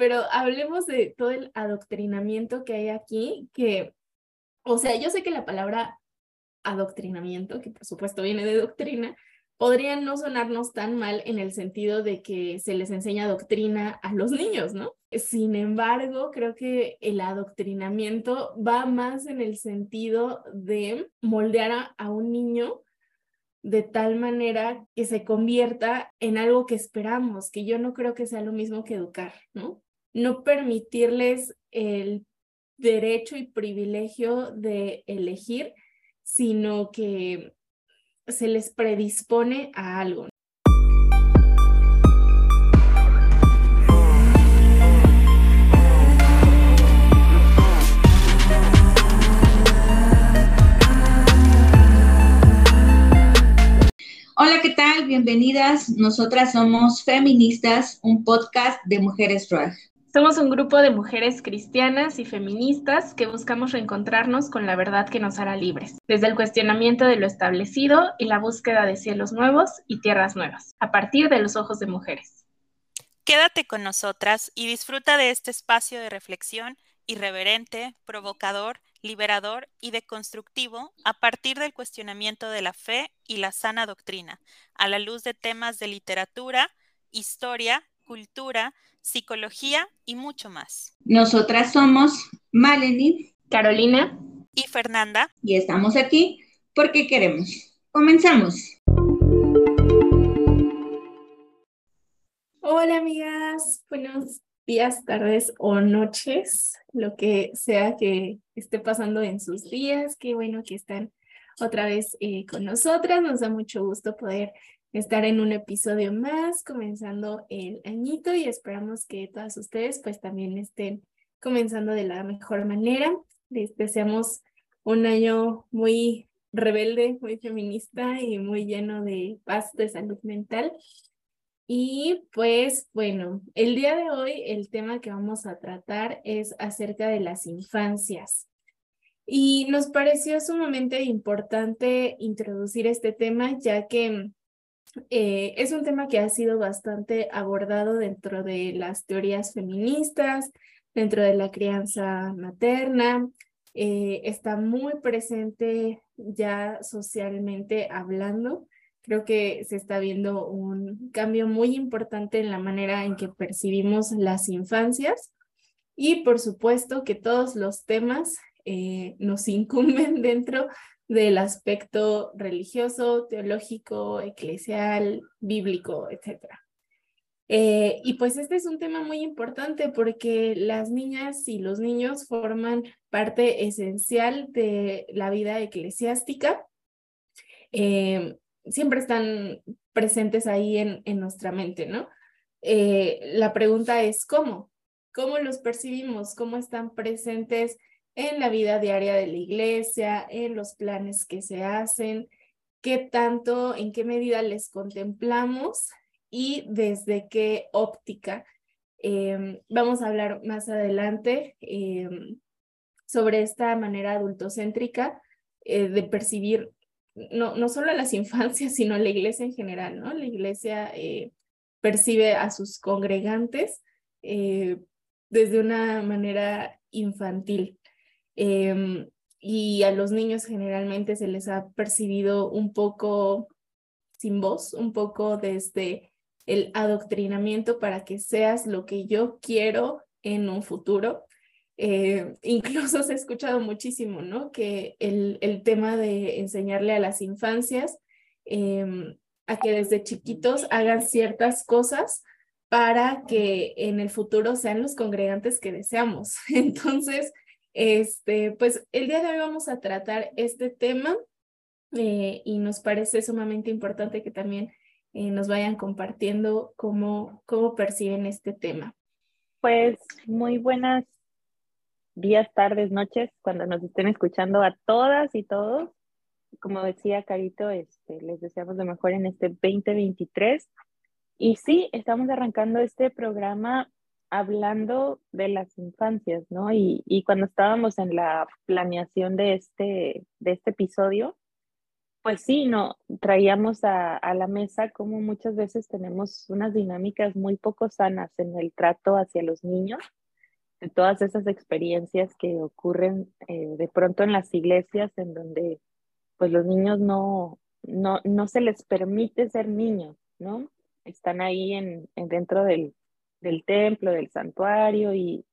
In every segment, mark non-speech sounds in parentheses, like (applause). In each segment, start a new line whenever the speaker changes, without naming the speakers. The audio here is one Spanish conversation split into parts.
pero hablemos de todo el adoctrinamiento que hay aquí, que, o sea, yo sé que la palabra adoctrinamiento, que por supuesto viene de doctrina, podría no sonarnos tan mal en el sentido de que se les enseña doctrina a los niños, ¿no? Sin embargo, creo que el adoctrinamiento va más en el sentido de moldear a, un niño de tal manera que se convierta en algo que esperamos, que yo no creo que sea lo mismo que educar, ¿no? No permitirles el derecho y privilegio de elegir, sino que se les predispone a algo.
Hola, ¿qué tal? Bienvenidas. Nosotras somos Feministas, un podcast de mujeres drag.
Somos un grupo de mujeres cristianas y feministas que buscamos reencontrarnos con la verdad que nos hará libres, desde el cuestionamiento de lo establecido y la búsqueda de cielos nuevos y tierras nuevas, a partir de los ojos de mujeres.
Quédate con nosotras y disfruta de este espacio de reflexión irreverente, provocador, liberador y deconstructivo a partir del cuestionamiento de la fe y la sana doctrina, a la luz de temas de literatura, historia, cultura, psicología y mucho más.
Nosotras somos Maleni,
Carolina
y Fernanda.
Y estamos aquí porque queremos. Comenzamos.
Hola amigas, buenos días, tardes o noches, lo que sea que esté pasando en sus días. Qué bueno que están otra vez eh, con nosotras. Nos da mucho gusto poder estar en un episodio más, comenzando el añito y esperamos que todas ustedes pues también estén comenzando de la mejor manera. Les deseamos un año muy rebelde, muy feminista y muy lleno de paz, de salud mental. Y pues bueno, el día de hoy el tema que vamos a tratar es acerca de las infancias. Y nos pareció sumamente importante introducir este tema ya que eh, es un tema que ha sido bastante abordado dentro de las teorías feministas, dentro de la crianza materna, eh, está muy presente ya socialmente hablando. Creo que se está viendo un cambio muy importante en la manera en que percibimos las infancias y por supuesto que todos los temas eh, nos (laughs) incumben dentro del aspecto religioso, teológico, eclesial, bíblico, etc. Eh, y pues este es un tema muy importante porque las niñas y los niños forman parte esencial de la vida eclesiástica. Eh, siempre están presentes ahí en, en nuestra mente, ¿no? Eh, la pregunta es cómo, cómo los percibimos, cómo están presentes en la vida diaria de la iglesia, en los planes que se hacen, qué tanto, en qué medida les contemplamos y desde qué óptica. Em, vamos a hablar más adelante em, sobre esta manera adultocéntrica eh, de percibir no, no solo a las (laughs) infancias, sino a la iglesia en general, ¿no? La iglesia eh, percibe a sus congregantes eh, desde una manera infantil. Em, y a los niños generalmente se les ha percibido un poco sin voz, un poco desde el adoctrinamiento para que seas lo que yo quiero en un futuro. Eh, (laughs) incluso se ha escuchado muchísimo, ¿no? Que el, el tema de enseñarle a las infancias em, a que desde chiquitos hagan ciertas cosas para que en el futuro sean los congregantes que deseamos. (laughs) Entonces, este, pues el día de hoy vamos a tratar este tema eh, y nos parece sumamente importante que también eh, nos vayan compartiendo cómo, cómo perciben este tema.
Pues muy buenas días, tardes, noches, cuando nos estén escuchando a todas y todos. Como decía Carito, este, les deseamos lo mejor en este 2023. Y sí, estamos arrancando este programa hablando de las infancias, ¿no? Y, cuando estábamos en la planeación de este, de este episodio, Pues sí, no, traíamos a, a, la mesa como muchas veces tenemos unas dinámicas muy poco sanas en el trato hacia los niños, de todas esas experiencias que ocurren eh, de pronto en las iglesias en donde pues los niños no, no, no se les permite ser niños, ¿no? Están ahí en, en dentro del, del, templo, del santuario y,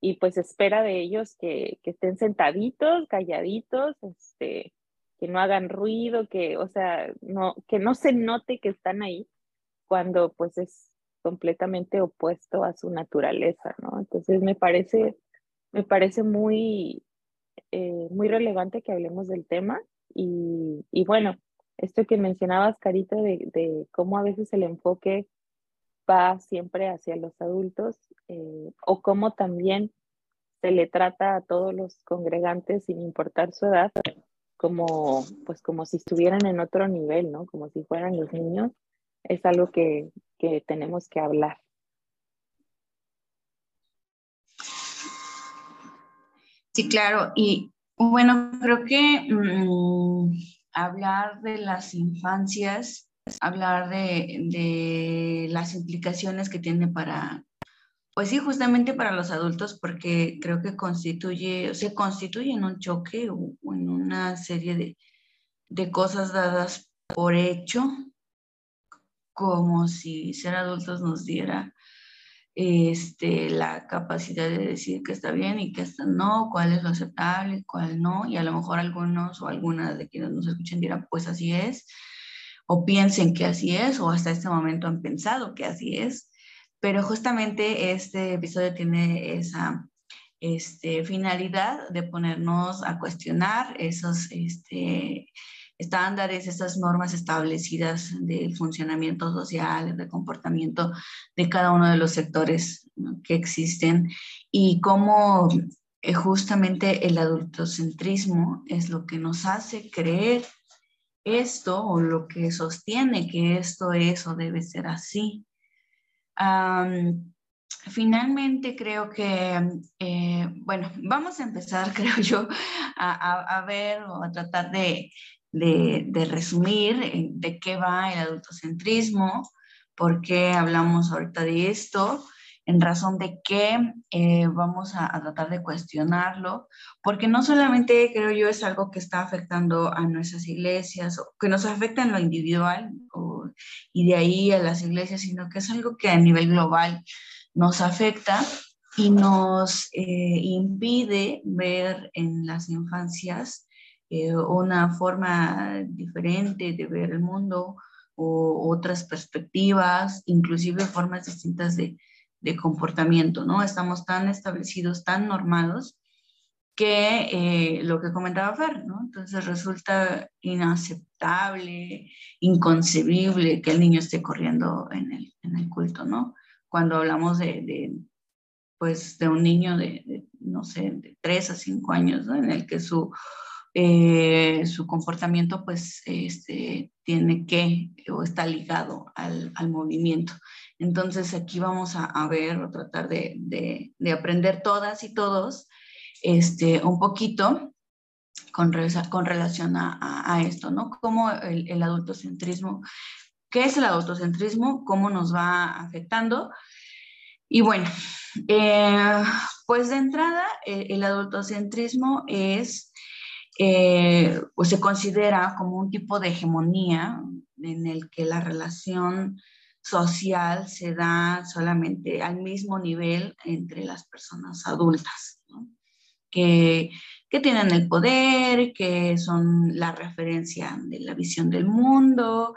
y pues espera de ellos que, que estén sentaditos, calladitos, este, que no hagan ruido, que, o sea, no, que no se note que están ahí cuando pues es completamente opuesto a su naturaleza, ¿no? Entonces me parece, me parece muy, eh, muy relevante que hablemos del tema y, y, bueno, esto que mencionabas, Carito, de, de, cómo a veces el enfoque va siempre hacia los adultos eh, o cómo también se le trata a todos los congregantes sin importar su edad, como, pues como si estuvieran en otro nivel, ¿no? Como si fueran los niños, es algo que, que tenemos que hablar.
Sí, claro. Y bueno, creo que mmm, hablar de las infancias, hablar de, de, las implicaciones que tiene para, pues sí, justamente para los adultos, porque creo que constituye, se constituye en un choque o, o en una serie de, de cosas dadas por hecho, como si ser adultos nos diera este, la capacidad de decir que está bien y que está no, cuál es lo aceptable, cuál no, y a lo mejor algunos o algunas de quienes nos escuchen dirán, pues así es, o piensen que así es, o hasta este momento han pensado que así es, pero justamente este episodio tiene esa este, finalidad de ponernos a cuestionar esos este, estándares, esas normas establecidas del funcionamiento social, de comportamiento de cada uno de los sectores que existen y cómo eh, justamente el adultocentrismo es lo que nos hace creer esto o lo que sostiene que esto es o debe ser así. Finalmente creo que, eh, bueno, vamos a empezar, (laughs) creo yo, a, a, a, ver o a tratar de, de, de, resumir de qué va el adultocentrismo, por qué hablamos ahorita de esto, en razón de que eh, vamos a, tratar de cuestionarlo, porque no solamente creo yo es algo que está afectando a nuestras iglesias, o que nos afecta en lo individual y de ahí a las iglesias, sino que es algo que a nivel global nos afecta y nos eh, impide ver en las infancias eh, una forma diferente de ver el mundo o otras perspectivas, inclusive formas distintas de, de comportamiento, ¿no? Estamos tan establecidos, tan normados, que eh, lo que comentaba Fer, ¿no? Entonces resulta inaceptable, inconcebible que el niño esté corriendo en el, en el culto, ¿no? Cuando hablamos de, de pues, de un niño de, de, no sé, de 3 a 5 años, ¿no? En el que su, eh, su comportamiento, pues, este, tiene que, o está ligado al, al movimiento. Entonces aquí vamos a, ver o tratar de, de, de, aprender todas y todos este, un poquito con, con relación a, esto, ¿no? Cómo el, adultocentrismo, ¿qué es el adultocentrismo? ¿Cómo nos va afectando? Y bueno, eh, pues de entrada, el, el adultocentrismo es, eh, pues se considera como un tipo de hegemonía en el que la relación social se da solamente al mismo nivel entre las personas adultas, que, que, tienen el poder, que son la referencia de la visión del mundo,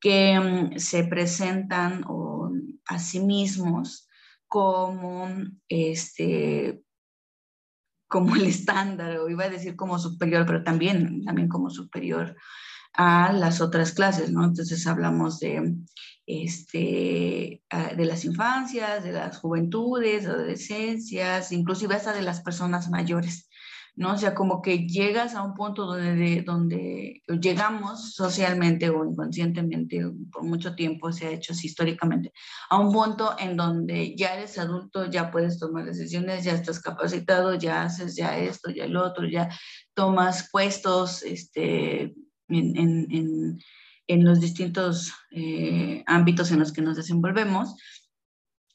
que um, se presentan o, a sí mismos como este como el estándar, o iba a decir como superior, pero también, también como superior a las otras clases, ¿no? Entonces hablamos de, este, de las infancias, de las juventudes, adolescencias, inclusive hasta de las personas mayores, ¿no? O sea, como que llegas a un punto donde, de, donde llegamos socialmente o inconscientemente, por mucho tiempo se ha hecho así históricamente, a un punto en donde ya eres adulto, ya puedes tomar decisiones, ya estás capacitado, ya haces ya esto, ya el otro, ya tomas puestos, este, en, en, los distintos eh, ámbitos en los que nos desenvolvemos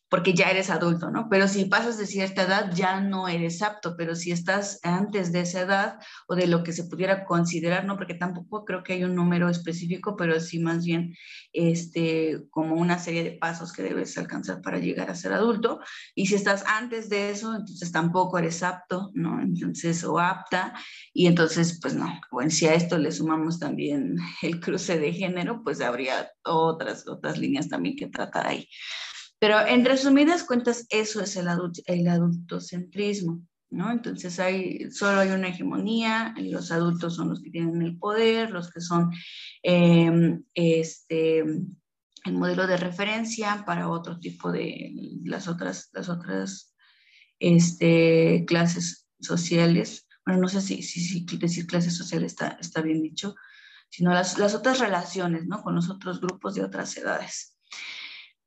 porque ya eres adulto, ¿no? Pero si pasas de cierta edad, ya no eres apto, pero si estás antes de esa edad o de lo que se pudiera considerar, ¿no? Porque tampoco creo que hay un número específico, pero sí más bien este, como una serie de pasos que debes alcanzar para llegar a ser adulto. Y si estás antes de eso, entonces tampoco eres apto, ¿no? Entonces, o apta, y entonces, pues no, bueno, si a esto le sumamos también el cruce de género, pues habría otras, otras líneas también que tratar ahí. Pero en resumidas cuentas, eso es el, el adultocentrismo, ¿no? Entonces hay, solo hay una hegemonía, y los adultos son los que tienen el poder, los que son em, este, el modelo de referencia para otro tipo de las otras, las otras este, clases sociales. Bueno, no sé si, si, si decir clases sociales está, está bien dicho, sino las, las otras relaciones, ¿no? Con los otros grupos de otras edades.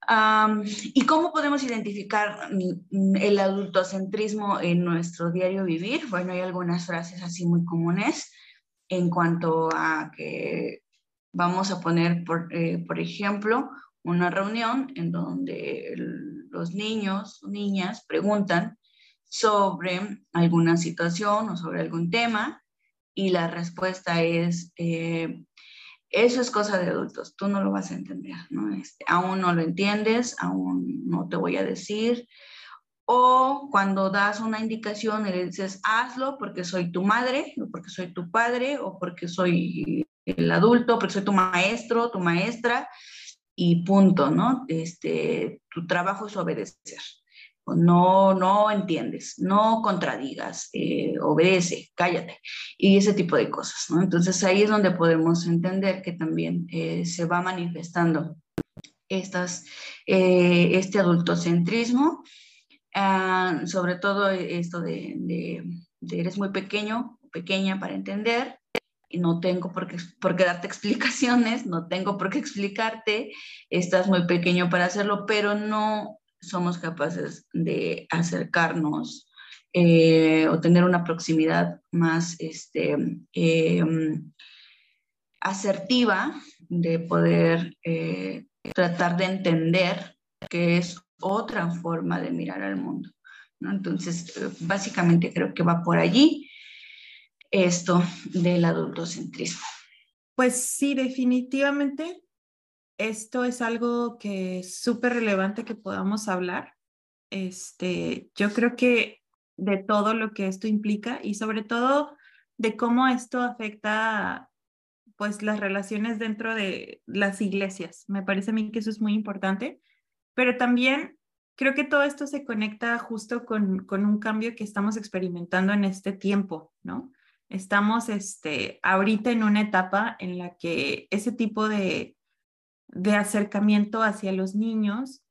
¿Y cómo podemos identificar el adultocentrismo en nuestro diario vivir? Bueno, hay algunas frases así muy comunes en cuanto a que vamos a poner, por, eh, ejemplo, una reunión en donde los niños o niñas preguntan sobre alguna situación o sobre algún tema y la respuesta es, eh, eso es cosa de adultos, tú no lo vas a entender, ¿no? Este, aún no lo entiendes, aún no te voy a decir. O cuando das una indicación y le dices, hazlo porque soy tu madre, o porque soy tu padre, o porque soy el adulto, porque soy tu maestro, tu maestra, y punto, ¿no? Este, tu trabajo es obedecer no, no entiendes, no contradigas, eh, obedece, cállate, y ese tipo de cosas. Entonces ahí es donde podemos entender que también eh, se va manifestando estas, eh, este adultocentrismo, ah, sobre todo esto de, de, eres muy pequeño, pequeña para entender, y no tengo por qué, por qué darte (laughs) explicaciones, no tengo por qué explicarte, estás muy pequeño para hacerlo, pero no somos capaces de acercarnos eh, o tener una proximidad más este, em, asertiva de poder eh, tratar de entender que es otra forma de mirar al mundo. Entonces, básicamente creo que va por allí esto del adultocentrismo.
Pues sí, definitivamente esto es algo que es súper relevante que podamos hablar. Este, yo creo que de todo lo que esto implica y sobre todo de cómo esto afecta pues las relaciones dentro de las iglesias. Me parece a mí que eso es muy importante, pero también creo que todo esto se conecta justo con, con un cambio que estamos experimentando en este tiempo, ¿no? Estamos este, ahorita en una etapa en la que ese tipo de, de acercamiento hacia los niños,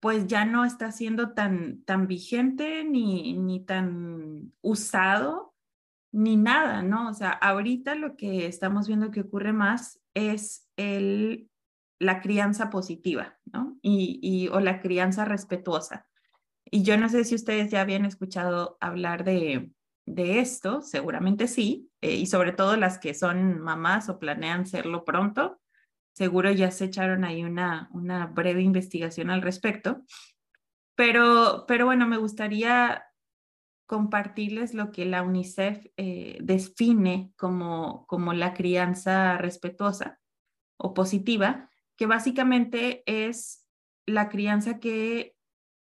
pues ya no está siendo tan, tan vigente ni, ni tan usado ni nada, ¿no? O sea, ahorita lo que estamos viendo que ocurre más es el, la crianza positiva, ¿no? Y, y, o la crianza respetuosa. Y yo no sé si ustedes ya habían escuchado hablar de, de esto, seguramente sí, eh, y sobre todo las que son mamás o planean serlo pronto, seguro ya se echaron ahí una, una breve investigación al respecto. Pero, pero bueno, me gustaría compartirles lo que la UNICEF eh, define como, como la crianza respetuosa o positiva, que básicamente es la crianza que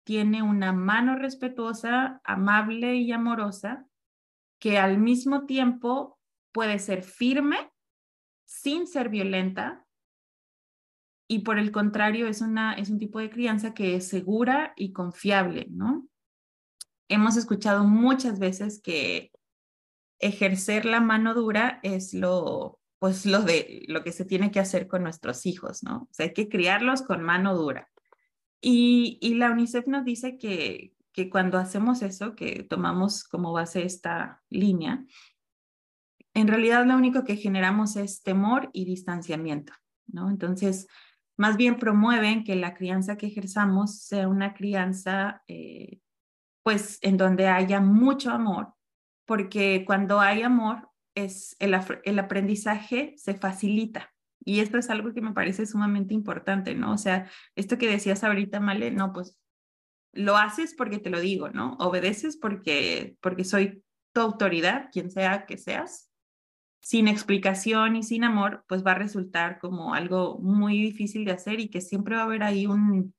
tiene una mano respetuosa, amable y amorosa, que al mismo tiempo puede ser firme sin ser violenta y por el contrario es, una, es un tipo de crianza que es segura y confiable, ¿no? Hemos escuchado muchas veces que ejercer la mano dura es lo, pues lo, de, lo que se tiene que hacer con nuestros hijos, ¿no? O sea, hay que criarlos con mano dura. Y, y la UNICEF nos dice que, que cuando hacemos eso, que tomamos como base esta línea, en realidad lo único que generamos es temor y distanciamiento, ¿no? Entonces, más bien promueven que la crianza que ejerzamos sea una crianza, eh, pues, en donde haya mucho amor, porque cuando hay amor, es el, el aprendizaje se facilita. Y esto es algo que me parece sumamente importante, ¿no? O sea, esto que decías ahorita, Male, no, pues lo haces porque te lo digo, ¿no? Obedeces porque, porque soy tu autoridad, quien sea que seas. Sin explicación y sin amor, pues va a resultar como algo muy difícil de hacer y que siempre va a haber ahí un,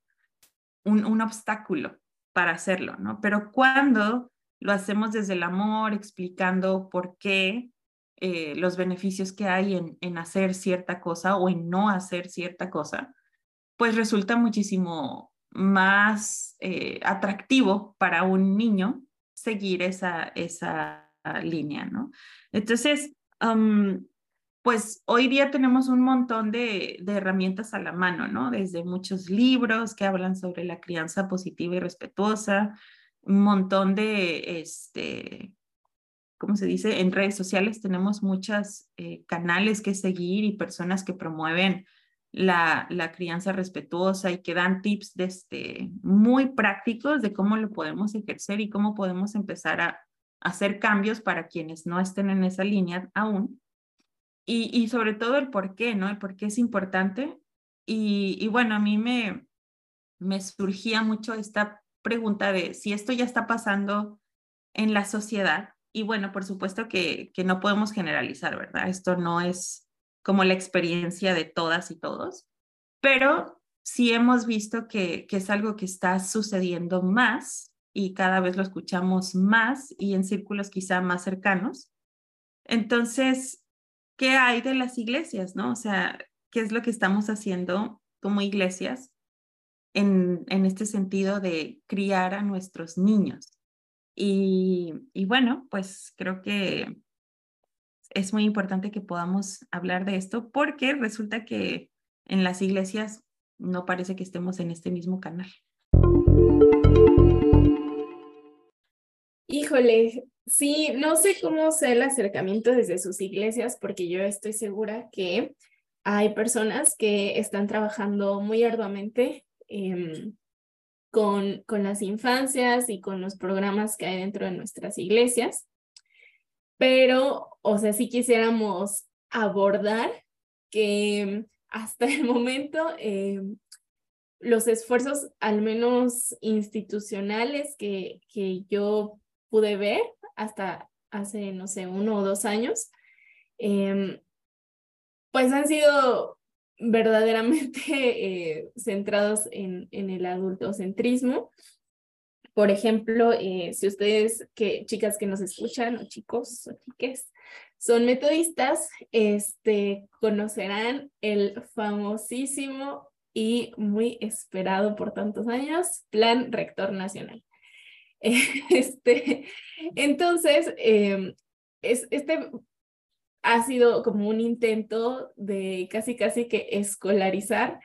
un, obstáculo para hacerlo, ¿no? Pero cuando lo hacemos desde el amor, explicando por qué, eh, los beneficios que hay en, en hacer cierta cosa o en no hacer cierta cosa, pues resulta muchísimo más eh, atractivo para un niño seguir esa, esa línea, ¿no? Entonces, pues hoy día tenemos un montón de, herramientas a la mano, ¿no? Desde muchos libros que hablan sobre la crianza positiva y respetuosa, un montón de, este, ¿cómo se dice? En redes sociales tenemos muchos eh, canales que seguir y personas que promueven la, crianza respetuosa y que dan tips este, muy prácticos de cómo lo podemos ejercer y cómo podemos empezar a, hacer cambios para quienes no estén en esa línea aún. Y, y, sobre todo el por qué, ¿no? El por qué es importante. Y, y bueno, a mí me, me surgía mucho esta pregunta de si esto ya está pasando en la sociedad, y bueno, por supuesto que, que no podemos generalizar, ¿verdad? Esto no es como la experiencia de todas y todos, pero sí hemos visto que, que es algo que está sucediendo más y cada vez lo escuchamos más y en círculos quizá más cercanos. Entonces, ¿qué hay de las iglesias, no? O sea, ¿qué es lo que estamos haciendo como iglesias en, en este sentido de criar a nuestros niños? Y, y bueno, pues creo que es muy importante que podamos hablar de esto porque resulta que en las iglesias no parece que estemos en este mismo canal.
Híjole, sí, no sé cómo sea el acercamiento desde sus iglesias porque yo estoy segura que hay personas que están trabajando muy arduamente eh, con, con las infancias y con los programas que hay dentro de nuestras iglesias. Pero, o sea, si quisiéramos abordar que hasta el momento eh, los esfuerzos, al menos institucionales, que, que yo pude ver hasta hace, no sé, uno o dos años, eh, pues han sido verdaderamente eh, centrados en, en, el adultocentrismo. Por ejemplo, eh, si ustedes, que, chicas que nos escuchan, o chicos o chiques, son metodistas, este, conocerán el famosísimo y muy esperado por tantos años Plan Rector Nacional. (laughs) Este, entonces, eh, es, este ha sido como un intento de casi casi que escolarizar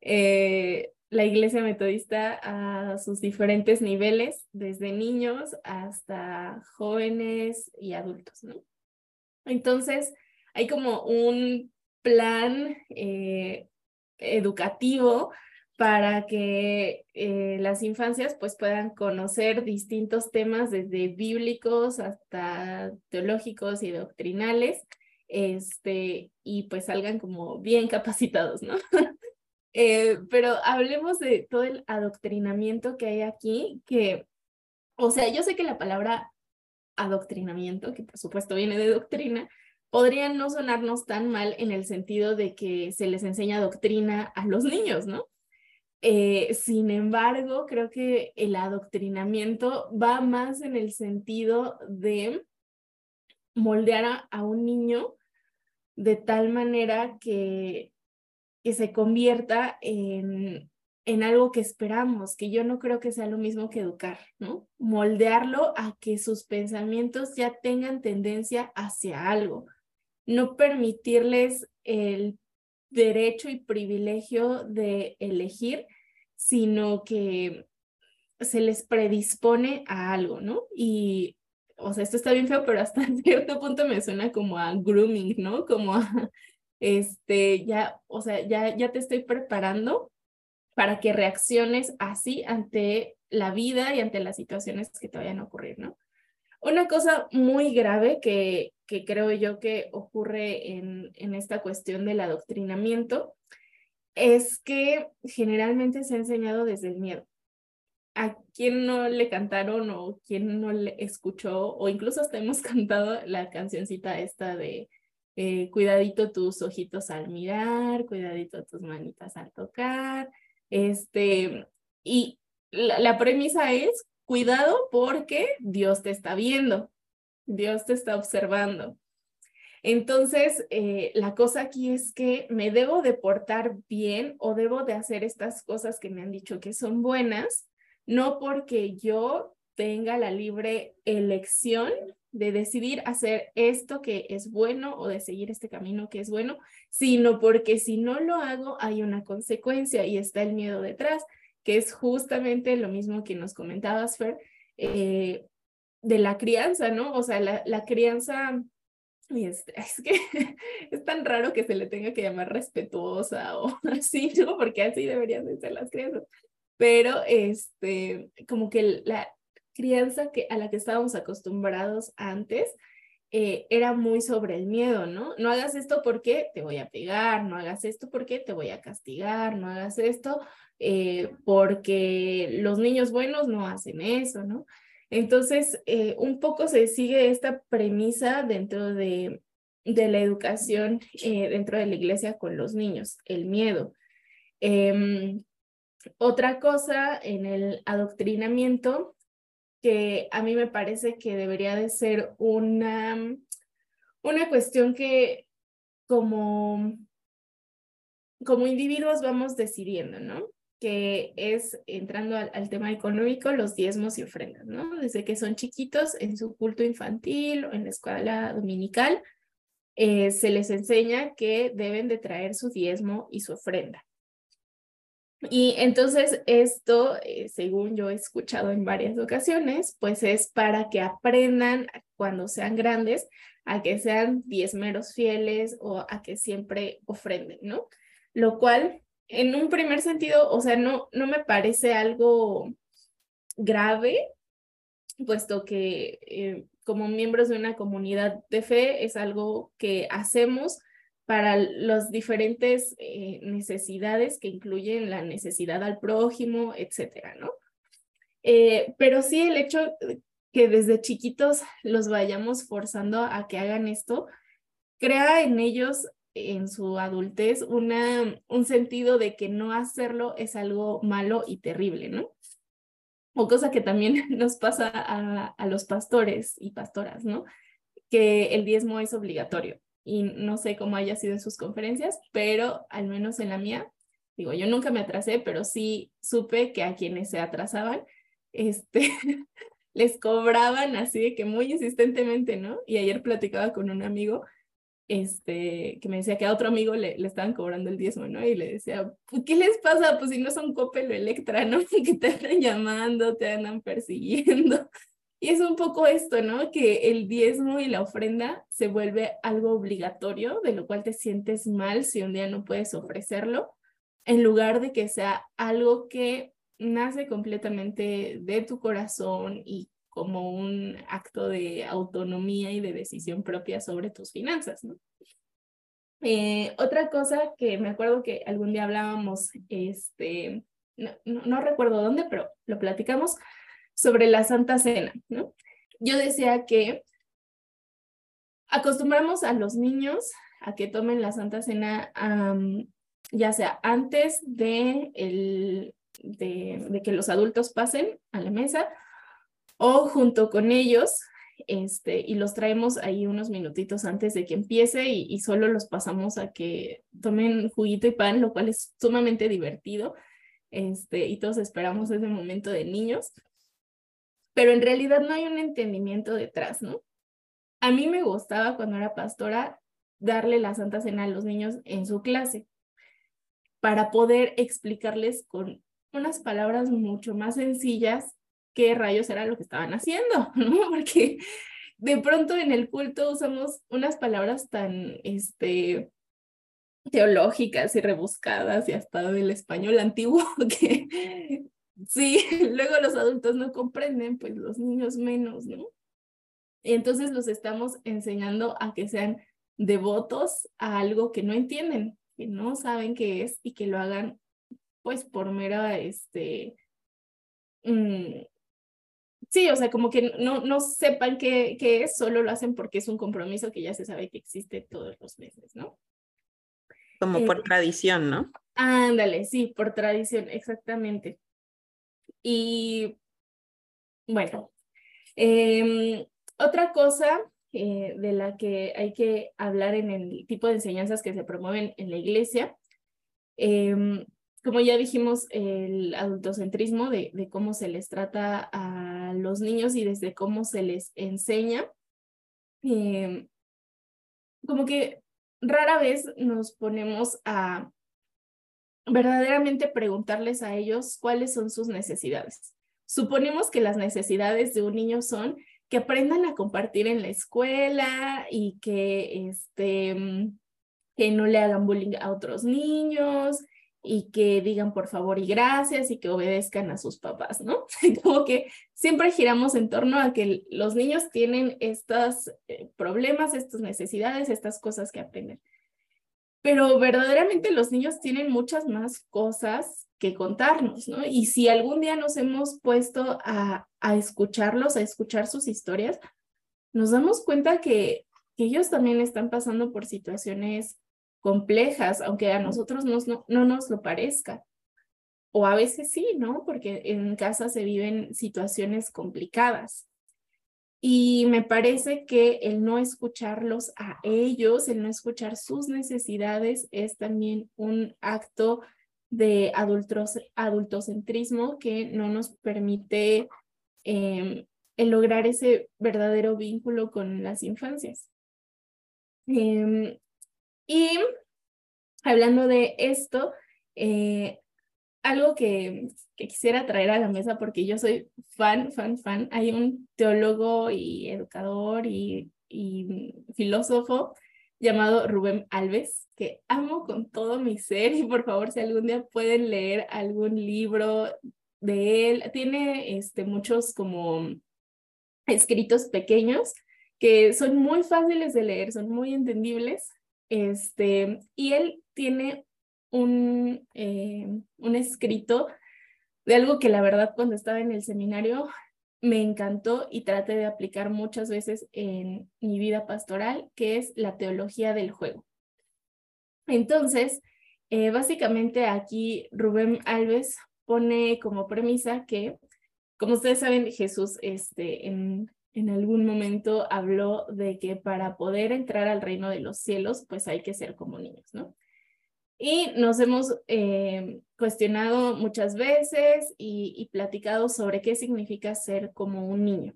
eh, la iglesia metodista a sus diferentes niveles, desde niños hasta jóvenes y adultos. Entonces, hay como un plan eh, educativo para que eh, las infancias pues puedan conocer distintos temas desde bíblicos hasta teológicos y doctrinales, este, y pues salgan como bien capacitados, ¿no? (laughs) eh, pero hablemos de todo el adoctrinamiento que hay aquí, que, o sea, yo sé que la palabra adoctrinamiento, que por supuesto viene de doctrina, podría no sonarnos tan mal en el sentido de que se les enseña doctrina a los niños, ¿no? Eh, sin embargo, creo que el adoctrinamiento va más en el sentido de moldear a, un niño de tal manera que, que se convierta en, en algo que esperamos, que yo no creo que sea lo mismo que educar, ¿no? Moldearlo a que sus pensamientos ya tengan tendencia hacia algo, no permitirles el derecho y privilegio de elegir, sino que se les predispone a algo, ¿no? Y, o sea, esto está bien feo, pero hasta (laughs) cierto punto me suena como a grooming, ¿no? Como a, este, ya, o sea, ya, ya te estoy preparando para que reacciones así ante la vida y ante las situaciones que te vayan a ocurrir, ¿no? Una cosa muy grave que que creo yo que ocurre en, en esta cuestión del adoctrinamiento es que generalmente se ha enseñado desde el miedo. A quien no le cantaron o quien no le escuchó, o incluso hasta hemos (laughs) cantado la cancioncita esta de eh, cuidadito tus ojitos al mirar, cuidadito tus manitas al tocar, este, y la, la premisa es cuidado porque Dios te está viendo, Dios te está observando. Entonces, eh, la cosa aquí es que me debo de portar bien o debo de hacer estas cosas que me han dicho que son buenas, no porque yo tenga la libre elección de decidir hacer esto que es bueno o de seguir este camino que es bueno, sino porque si no lo hago hay una consecuencia y está el miedo detrás, que es justamente lo mismo que nos comentabas, Fer, eh, de la crianza, ¿no? O sea, la, crianza (laughs) es, que es tan raro que se le tenga que llamar respetuosa o (laughs) así. Porque así deberían de ser las crianzas. Pero, este, como que la crianza que, a la que estábamos acostumbrados antes eh, era muy sobre el miedo, ¿no? No hagas esto porque te voy a pegar, no hagas esto porque te voy a castigar, no hagas esto eh, porque los niños buenos no hacen eso, ¿no? Entonces, eh, un poco se sigue esta premisa dentro de, de la educación eh, dentro de la iglesia con los niños, el miedo. Em, otra cosa en el adoctrinamiento que a mí me parece que debería de ser una, una cuestión que como, como individuos vamos decidiendo, ¿no? Que es entrando al, tema económico, los diezmos y ofrendas, ¿no? Desde que son chiquitos en su culto infantil o en la escuela dominical, eh, se les enseña que deben de traer su diezmo y su ofrenda. Y entonces esto, eh, según yo he escuchado en varias ocasiones, pues es para que aprendan cuando sean grandes a que sean diezmeros fieles o a que siempre ofrenden, ¿no? Lo cual en un primer sentido, o sea, no, no me parece algo grave, puesto que eh, como miembros de una comunidad de fe es algo que hacemos para las diferentes eh, necesidades que incluyen la necesidad al prójimo, etcétera, ¿no? Eh, pero sí el hecho que desde chiquitos los vayamos forzando a que hagan esto, crea en ellos en su adultez una, un sentido de que no hacerlo es algo malo y terrible, ¿no? O cosa que también (laughs) nos pasa a, a los pastores y pastoras, ¿no? Que el diezmo es obligatorio. Y no sé cómo haya sido en sus conferencias, pero al menos en la mía, digo, yo nunca me atrasé, pero sí supe que a quienes se atrasaban, este, (laughs) les cobraban así de que muy insistentemente, ¿no? Y ayer platicaba con un amigo este, que me decía que a otro amigo le, le estaban cobrando el diezmo, ¿no? Y le decía, pues, ¿qué les pasa? Pues si no son Coppel o Electra, ¿no? (laughs) Que te andan llamando, te andan persiguiendo. (laughs) Y es un poco esto, ¿no? Que el diezmo y la ofrenda se vuelve algo obligatorio, de lo cual te sientes mal si un día no puedes ofrecerlo, en lugar de que sea algo que nace completamente de tu corazón y como un acto de autonomía y de decisión propia sobre tus finanzas, ¿no? Eh, otra cosa que me acuerdo que algún día hablábamos, este, no, no, recuerdo dónde, pero lo platicamos, sobre la Santa Cena, ¿no? Yo decía que acostumbramos a los niños a que tomen la Santa Cena, ya sea antes de, el, de, de, que los adultos pasen a la mesa o junto con ellos, este, y los traemos ahí unos minutitos antes de que empiece y, solo los pasamos a que tomen juguito y pan, lo cual es sumamente divertido, este, y todos esperamos ese momento de niños, pero en realidad no hay un entendimiento detrás, ¿no? A mí me gustaba cuando era pastora darle la Santa Cena a los niños en su clase para poder explicarles con unas palabras mucho más sencillas qué rayos era lo que estaban haciendo, (laughs) ¿no? Porque de pronto en el culto usamos unas palabras tan, este, teológicas y rebuscadas y hasta del español antiguo (laughs) que sí, luego los adultos no comprenden, pues los niños menos, ¿no? entonces los estamos enseñando a que sean devotos a algo que no entienden, que no saben qué es y que lo hagan pues por mera, este, mm, sí, o sea, como que no, no sepan qué, qué es, solo lo hacen porque es un compromiso que ya se sabe que existe todos los meses, ¿no?
Como por eh, tradición, ¿no?
Ándale, sí, por tradición, exactamente. Y bueno, em, otra cosa eh, de la que hay que hablar en el tipo de enseñanzas que se promueven en la iglesia, em, como ya dijimos, el adultocentrismo de, de cómo se les trata a los niños y desde cómo se les enseña. Em, como que rara vez nos ponemos a verdaderamente preguntarles a ellos cuáles son sus necesidades. Suponemos que las necesidades de un niño son que aprendan a compartir en la escuela y que, este, que no le hagan bullying a otros niños y que digan por favor y gracias y que obedezcan a sus papás, ¿no? (laughs) Como que siempre giramos en torno a que los niños tienen estos eh, problemas, estas necesidades, estas cosas que aprender. Pero verdaderamente los niños tienen muchas más cosas que contarnos, ¿no? Y si algún día nos hemos puesto a, a escucharlos, a escuchar sus historias, nos damos cuenta que, que ellos también están pasando por situaciones complejas, aunque a nosotros no, no nos lo parezca. O a veces sí, ¿no? Porque en casa se viven situaciones complicadas. Y me parece que el no escucharlos a ellos, el no escuchar sus necesidades es también un acto de adultos, adultocentrismo que no nos permite eh, lograr ese verdadero vínculo con las infancias. Eh, y hablando de esto, eh, algo que, quisiera traer a la mesa porque yo soy fan, fan, fan. Hay un teólogo y educador y, y filósofo llamado Rubén Alves, que amo con todo mi ser y por favor si algún día pueden leer algún libro de él, tiene este, muchos como escritos pequeños que son muy fáciles de leer, son muy entendibles este, y él tiene un, eh, un escrito de algo que la verdad cuando estaba en el seminario me encantó y traté de aplicar muchas veces en mi vida pastoral, que es la teología del juego. Entonces, eh, básicamente aquí Rubén Alves pone como premisa que, como ustedes saben, Jesús este, en, en algún momento habló de que para poder entrar al reino de los cielos, pues hay que ser como niños, ¿no? Y nos hemos eh, cuestionado muchas veces y, y, platicado sobre qué significa ser como un niño.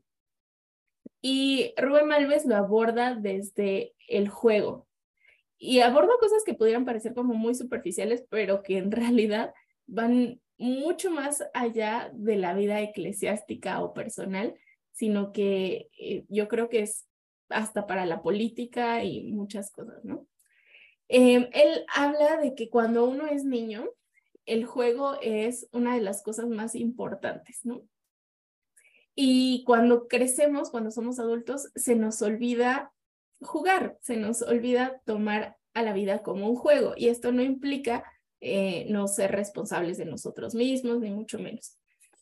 Y Rubén Malves lo aborda desde el juego. Y aborda cosas que pudieran parecer como muy superficiales, pero que en realidad van mucho más allá de la vida eclesiástica o personal sino que eh, yo creo que es hasta para la política y muchas cosas, ¿no? Em, él habla de que cuando uno es niño, el juego es una de las cosas más importantes, ¿no? Y cuando crecemos, cuando somos adultos, se nos olvida jugar, se nos olvida tomar a la vida como un juego. Y esto no implica eh, no ser responsables de nosotros mismos, ni mucho menos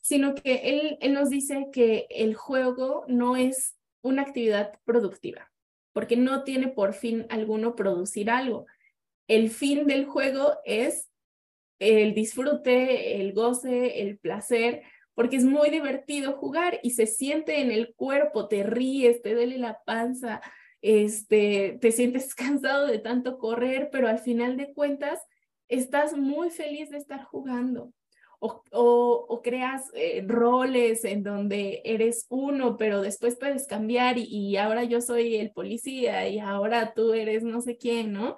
sino que él, él nos dice que el juego no es una actividad productiva, porque no tiene por fin alguno producir algo. El fin del juego es el disfrute, el goce, el placer, porque es muy divertido jugar y se siente en el cuerpo, te ríes, te duele la panza, este, te sientes (laughs) cansado de tanto correr, pero al final de cuentas estás muy feliz de estar jugando o, creas eh, roles en donde eres uno, pero después puedes cambiar y, ahora yo soy el policía y ahora tú eres no sé quién, ¿no?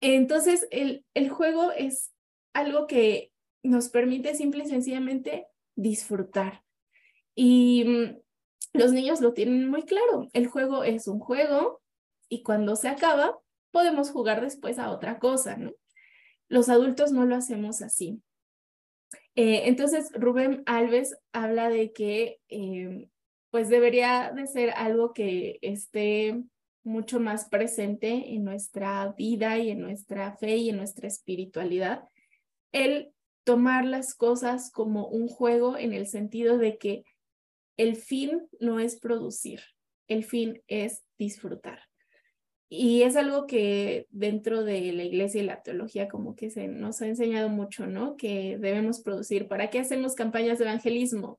Entonces, el, el juego es algo que nos permite simple y sencillamente disfrutar. Y mm, los niños lo tienen muy claro. El juego es un juego y cuando se acaba, podemos jugar después a otra cosa, ¿no? Los adultos no lo hacemos así. Eh, entonces, Rubén Alves habla de que em, pues debería de ser algo que esté mucho más presente en nuestra vida y en nuestra fe y en nuestra espiritualidad. El tomar las cosas como un juego en el sentido de que el fin no es producir, el fin es disfrutar. Y es algo que dentro de la iglesia y la teología como que se nos ha enseñado mucho, ¿no? Que debemos producir. ¿Para qué hacemos campañas de evangelismo?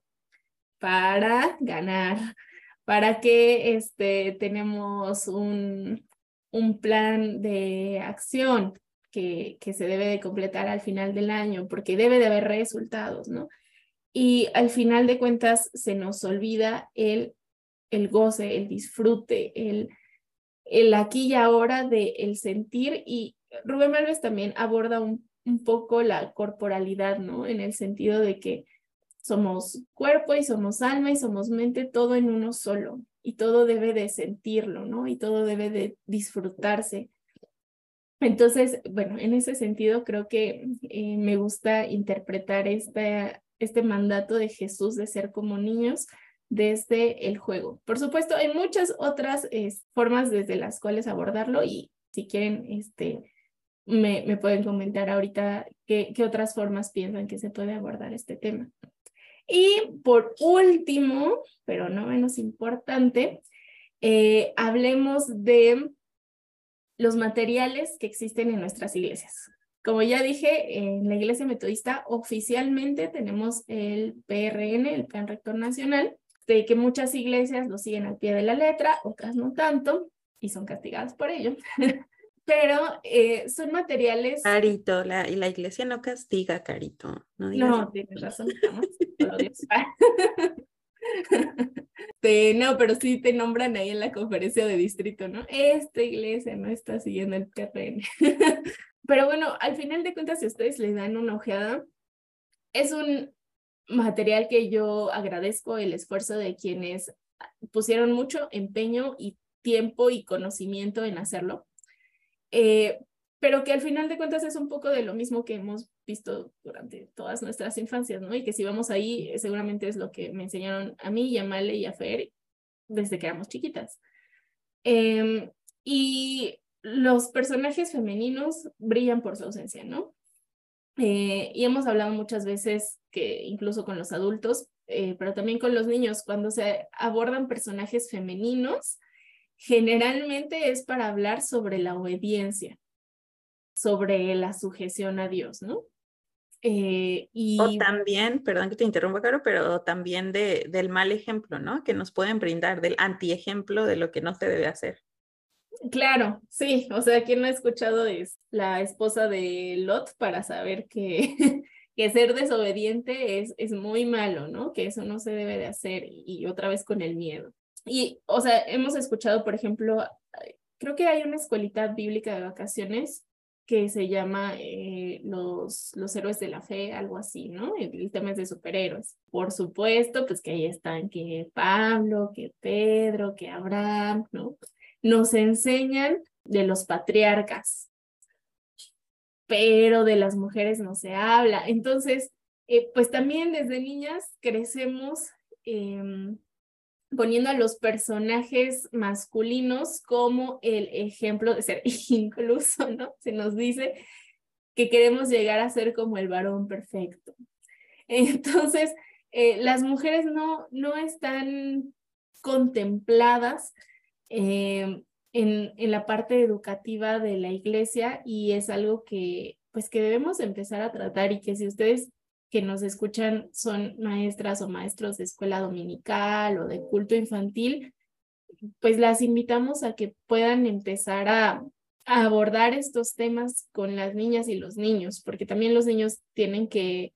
Para ganar. (laughs) ¿Para qué este, tenemos un, un plan de acción que, que se debe de completar al final del año? Porque debe de haber resultados, ¿no? Y al final de cuentas se nos olvida el, el goce, el disfrute, el el aquí y ahora de el sentir y Rubén Alves también aborda un, un poco la corporalidad, ¿no? En el sentido de que somos cuerpo y somos alma y somos mente, todo en uno solo y todo debe de sentirlo, ¿no? Y todo debe de disfrutarse. Entonces, bueno, en ese sentido creo que eh, me gusta interpretar este, este mandato de Jesús de ser como niños desde el juego. Por supuesto, hay muchas otras formas desde las cuales abordarlo y si quieren, este, me, me pueden comentar ahorita qué, qué otras formas piensan que se puede abordar este tema. Y por último, pero no menos importante, eh, hablemos de los materiales que existen en nuestras iglesias. Como ya dije, en la iglesia metodista oficialmente tenemos el PRN, el Plan Rector Nacional, que muchas iglesias lo siguen al pie de la letra, otras no tanto, y son castigadas por ello. (laughs) Pero eh, son materiales.
Carito, la, y la iglesia no castiga, Carito.
No, no tienes razón, (laughs) no, pero sí te nombran ahí en la conferencia de distrito, ¿no? Esta iglesia no está siguiendo el PRN. (laughs) pero bueno, al final de cuentas, si ustedes le dan una ojeada, es un material que yo agradezco el esfuerzo de quienes pusieron mucho empeño y tiempo y conocimiento en hacerlo, eh, pero que al final de cuentas es un poco de lo mismo que hemos visto durante todas nuestras infancias, ¿no? Y que si vamos ahí, seguramente es lo que me enseñaron a mí y a Male y a Fer desde que éramos chiquitas. Em, y los personajes femeninos brillan por su ausencia, ¿no? Eh, y hemos hablado muchas veces que incluso con los adultos, eh, pero también con los niños, cuando se abordan personajes femeninos, generalmente es para hablar sobre la obediencia, sobre la sujeción a Dios, ¿no?
Eh, y... O también, perdón que te interrumpa, Caro, pero también de, del mal ejemplo, ¿no? Que nos pueden brindar, del antiejemplo de lo que no se debe hacer.
Claro, sí, o sea, quien no ha escuchado es la esposa de Lot para saber que, que ser desobediente es, es muy malo, ¿no? Que eso no se debe de hacer y otra vez con el miedo. Y, o sea, hemos escuchado, por ejemplo, creo que hay una escuelita bíblica de vacaciones que se llama eh, los, los héroes de la fe, algo así, ¿no? El, el, tema es de superhéroes. Por supuesto, pues que ahí están que Pablo, que Pedro, que Abraham, ¿no? nos enseñan de los patriarcas, pero de las mujeres no se habla. Entonces, eh, pues también desde niñas crecemos em, poniendo a los personajes masculinos como el ejemplo de ser (laughs) incluso, ¿no? Se nos dice que queremos llegar a ser como el varón perfecto. (laughs) Entonces, eh, las mujeres no, no están contempladas Em, en, en, la parte educativa de la iglesia y es algo que pues que debemos empezar a tratar y que si ustedes que nos escuchan son maestras o maestros de escuela dominical o de culto infantil, pues las invitamos a que puedan empezar a, abordar estos temas con las niñas y los niños, porque también los niños tienen que,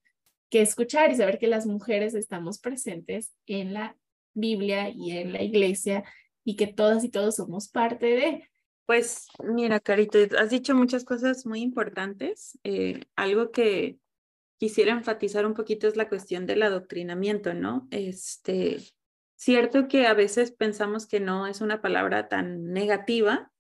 que escuchar y saber que las mujeres estamos presentes en la Biblia y en la iglesia y que todas y todos somos parte de.
Pues mira, Carito, has dicho muchas cosas muy importantes. Eh, algo que quisiera enfatizar un poquito es la cuestión del adoctrinamiento, ¿no? Este, cierto que a veces pensamos que no es una palabra tan negativa,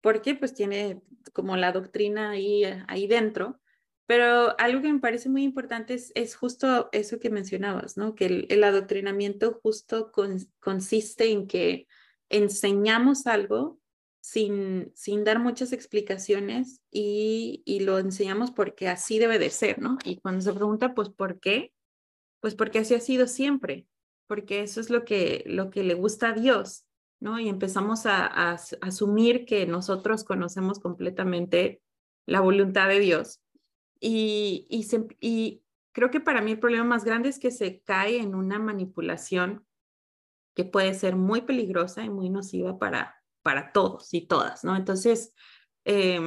porque pues tiene como la doctrina ahí, ahí dentro, Pero algo que me parece muy importante es, es justo eso que mencionabas, ¿no? Que el, el adoctrinamiento justo consiste en que enseñamos algo sin, sin dar muchas explicaciones y, y, lo enseñamos porque así debe de ser, ¿no? Y cuando se pregunta, pues, ¿por qué? Pues porque así ha sido siempre, porque eso es lo que, lo que le gusta a Dios, ¿no? Y empezamos a, a, asumir que nosotros conocemos completamente la voluntad de Dios y, y, se, y creo que para mí el problema más grande es que se cae en una manipulación que puede ser muy peligrosa y muy nociva para, para todos y todas, ¿no? Entonces, eh,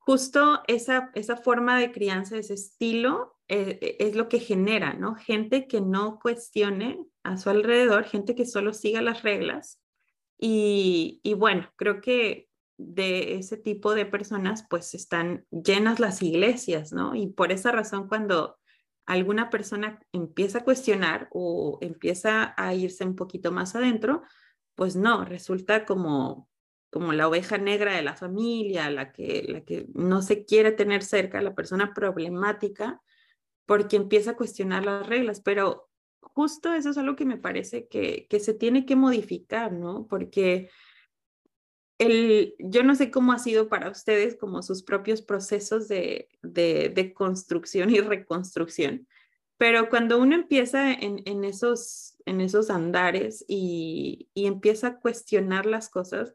justo esa, esa forma de crianza, ese estilo, eh, es lo que genera, ¿no? Gente que no cuestione a su alrededor, gente que solo siga las reglas. Y, y bueno, creo que de ese tipo de personas, pues están llenas las iglesias, ¿no? Y por esa razón, cuando alguna persona empieza a cuestionar o empieza a irse un poquito más adentro, pues no, resulta como como la oveja negra de la familia, la que, la que no se quiere tener cerca, la persona problemática, porque empieza a cuestionar las reglas. Pero justo eso es algo que me parece que, que se tiene que modificar, ¿no? Porque el, yo no sé cómo ha sido para ustedes como sus propios procesos de, de, construcción y reconstrucción, pero cuando uno empieza en, en esos, en esos andares y, y, empieza a cuestionar las cosas,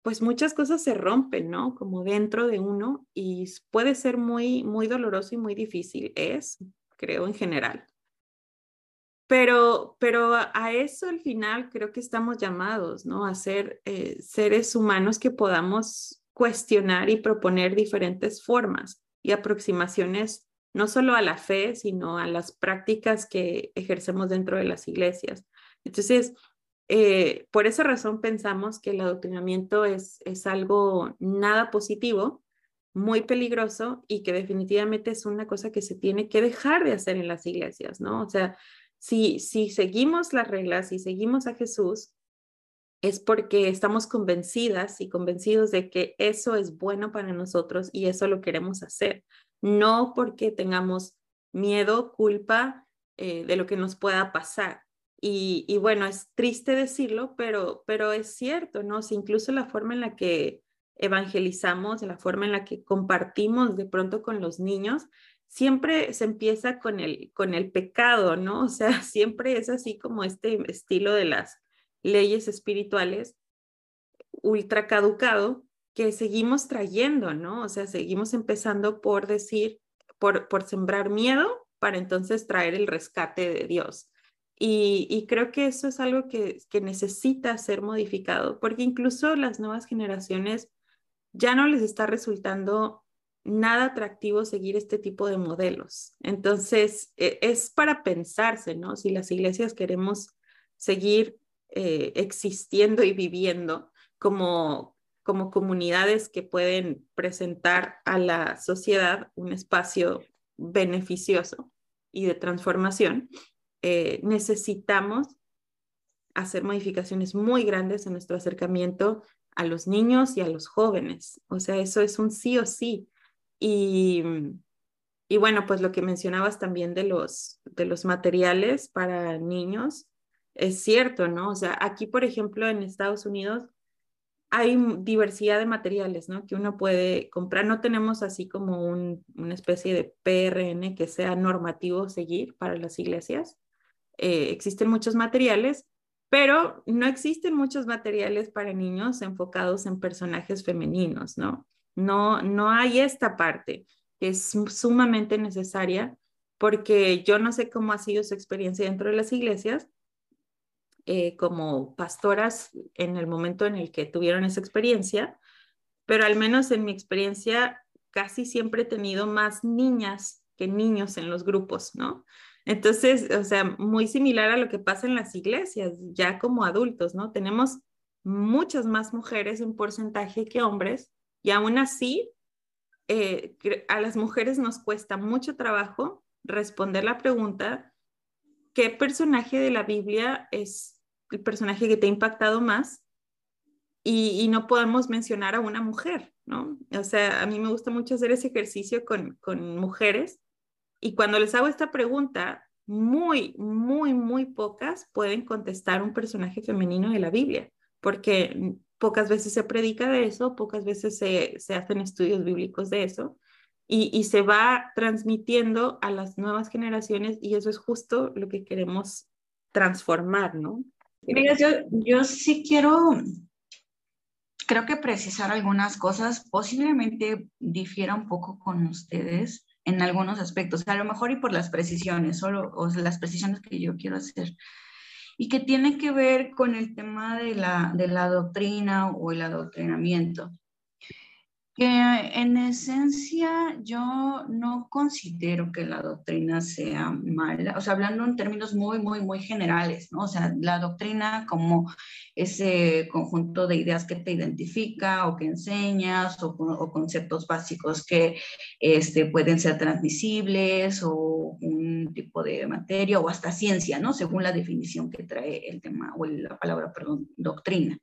pues muchas cosas se rompen, ¿no? Como dentro de uno y puede ser muy, muy doloroso y muy difícil, es, creo, en general. Pero, pero a eso al final creo que estamos llamados, ¿no? A ser eh, seres humanos que podamos cuestionar y proponer diferentes formas y aproximaciones, no solo a la fe, sino a las prácticas que ejercemos dentro de las iglesias. Entonces, eh, por esa razón pensamos que el adoctrinamiento es, es algo nada positivo, muy peligroso y que definitivamente es una cosa que se tiene que dejar de hacer en las iglesias, ¿no? O sea, si, si seguimos las reglas, y seguimos a Jesús, es porque estamos convencidas y convencidos de que eso es bueno para nosotros y eso lo queremos hacer, no porque tengamos miedo, culpa eh, de lo que nos pueda pasar. Y, y, bueno, es triste decirlo, pero, pero es cierto, ¿no? Si incluso la forma en la que evangelizamos, la forma en la que compartimos de pronto con los niños, siempre se empieza con el, con el pecado, ¿no? O sea, (laughs) siempre es así como este estilo de las leyes espirituales ultra caducado que seguimos trayendo, ¿no? O sea, seguimos empezando por decir, por, por sembrar miedo para entonces traer el rescate de Dios. Y, y, creo que eso es algo que, que necesita ser modificado, porque incluso las nuevas generaciones ya no les está resultando nada atractivo seguir este tipo de modelos. Entonces, e, es para pensarse, ¿no? Si las iglesias queremos seguir eh, existiendo y viviendo como, como comunidades que pueden presentar a la sociedad un espacio beneficioso y de transformación, eh, necesitamos hacer modificaciones muy grandes en nuestro acercamiento a los niños y a los jóvenes. O sea, eso es un sí o sí. Y, y bueno, pues lo que mencionabas también de los, de los materiales para niños, es cierto, ¿no? O sea, aquí, por ejemplo, en Estados Unidos hay diversidad de materiales, ¿no? Que uno puede comprar. No tenemos así como un, una especie de PRN que sea normativo seguir para las iglesias. Eh, existen muchos materiales, pero no existen muchos materiales para niños enfocados en personajes femeninos, ¿no? No, no hay esta parte que es sumamente necesaria porque yo no sé cómo ha sido su experiencia dentro de las iglesias eh, como pastoras en el momento en el que tuvieron esa experiencia, pero al menos en mi experiencia casi siempre he tenido más niñas que niños en los grupos, ¿no? Entonces, o sea, muy similar a lo que pasa en las iglesias, ya como adultos, ¿no? Tenemos muchas más mujeres en porcentaje que hombres, y aún así, eh, a las mujeres nos cuesta mucho trabajo responder la pregunta, ¿qué personaje de la Biblia es el personaje que te ha impactado más? Y, no podemos mencionar a una mujer, ¿no? O sea, a mí me gusta mucho hacer ese ejercicio con, con mujeres y cuando les hago esta pregunta, muy, muy, muy pocas pueden contestar un personaje femenino de la Biblia, porque pocas veces se predica de eso, pocas veces se, se hacen estudios bíblicos de eso, y, y, se va transmitiendo a las nuevas generaciones y eso es justo lo que queremos transformar, ¿no?
Mira, yo, yo sí quiero, creo que precisar algunas cosas, posiblemente difiera un poco con ustedes en algunos aspectos, a lo mejor y por las precisiones, solo o las precisiones que yo quiero hacer y que tiene que ver con el tema de la, de la doctrina o el adoctrinamiento. Que en esencia yo no considero que la doctrina sea mala, o sea, hablando en términos muy, muy, muy generales, ¿no? O sea, la doctrina como ese conjunto de ideas que te identifica o que enseñas o, conceptos básicos que este, pueden ser transmisibles o un tipo de materia o hasta ciencia, ¿no? Según la definición que trae el tema o la palabra, perdón, doctrina.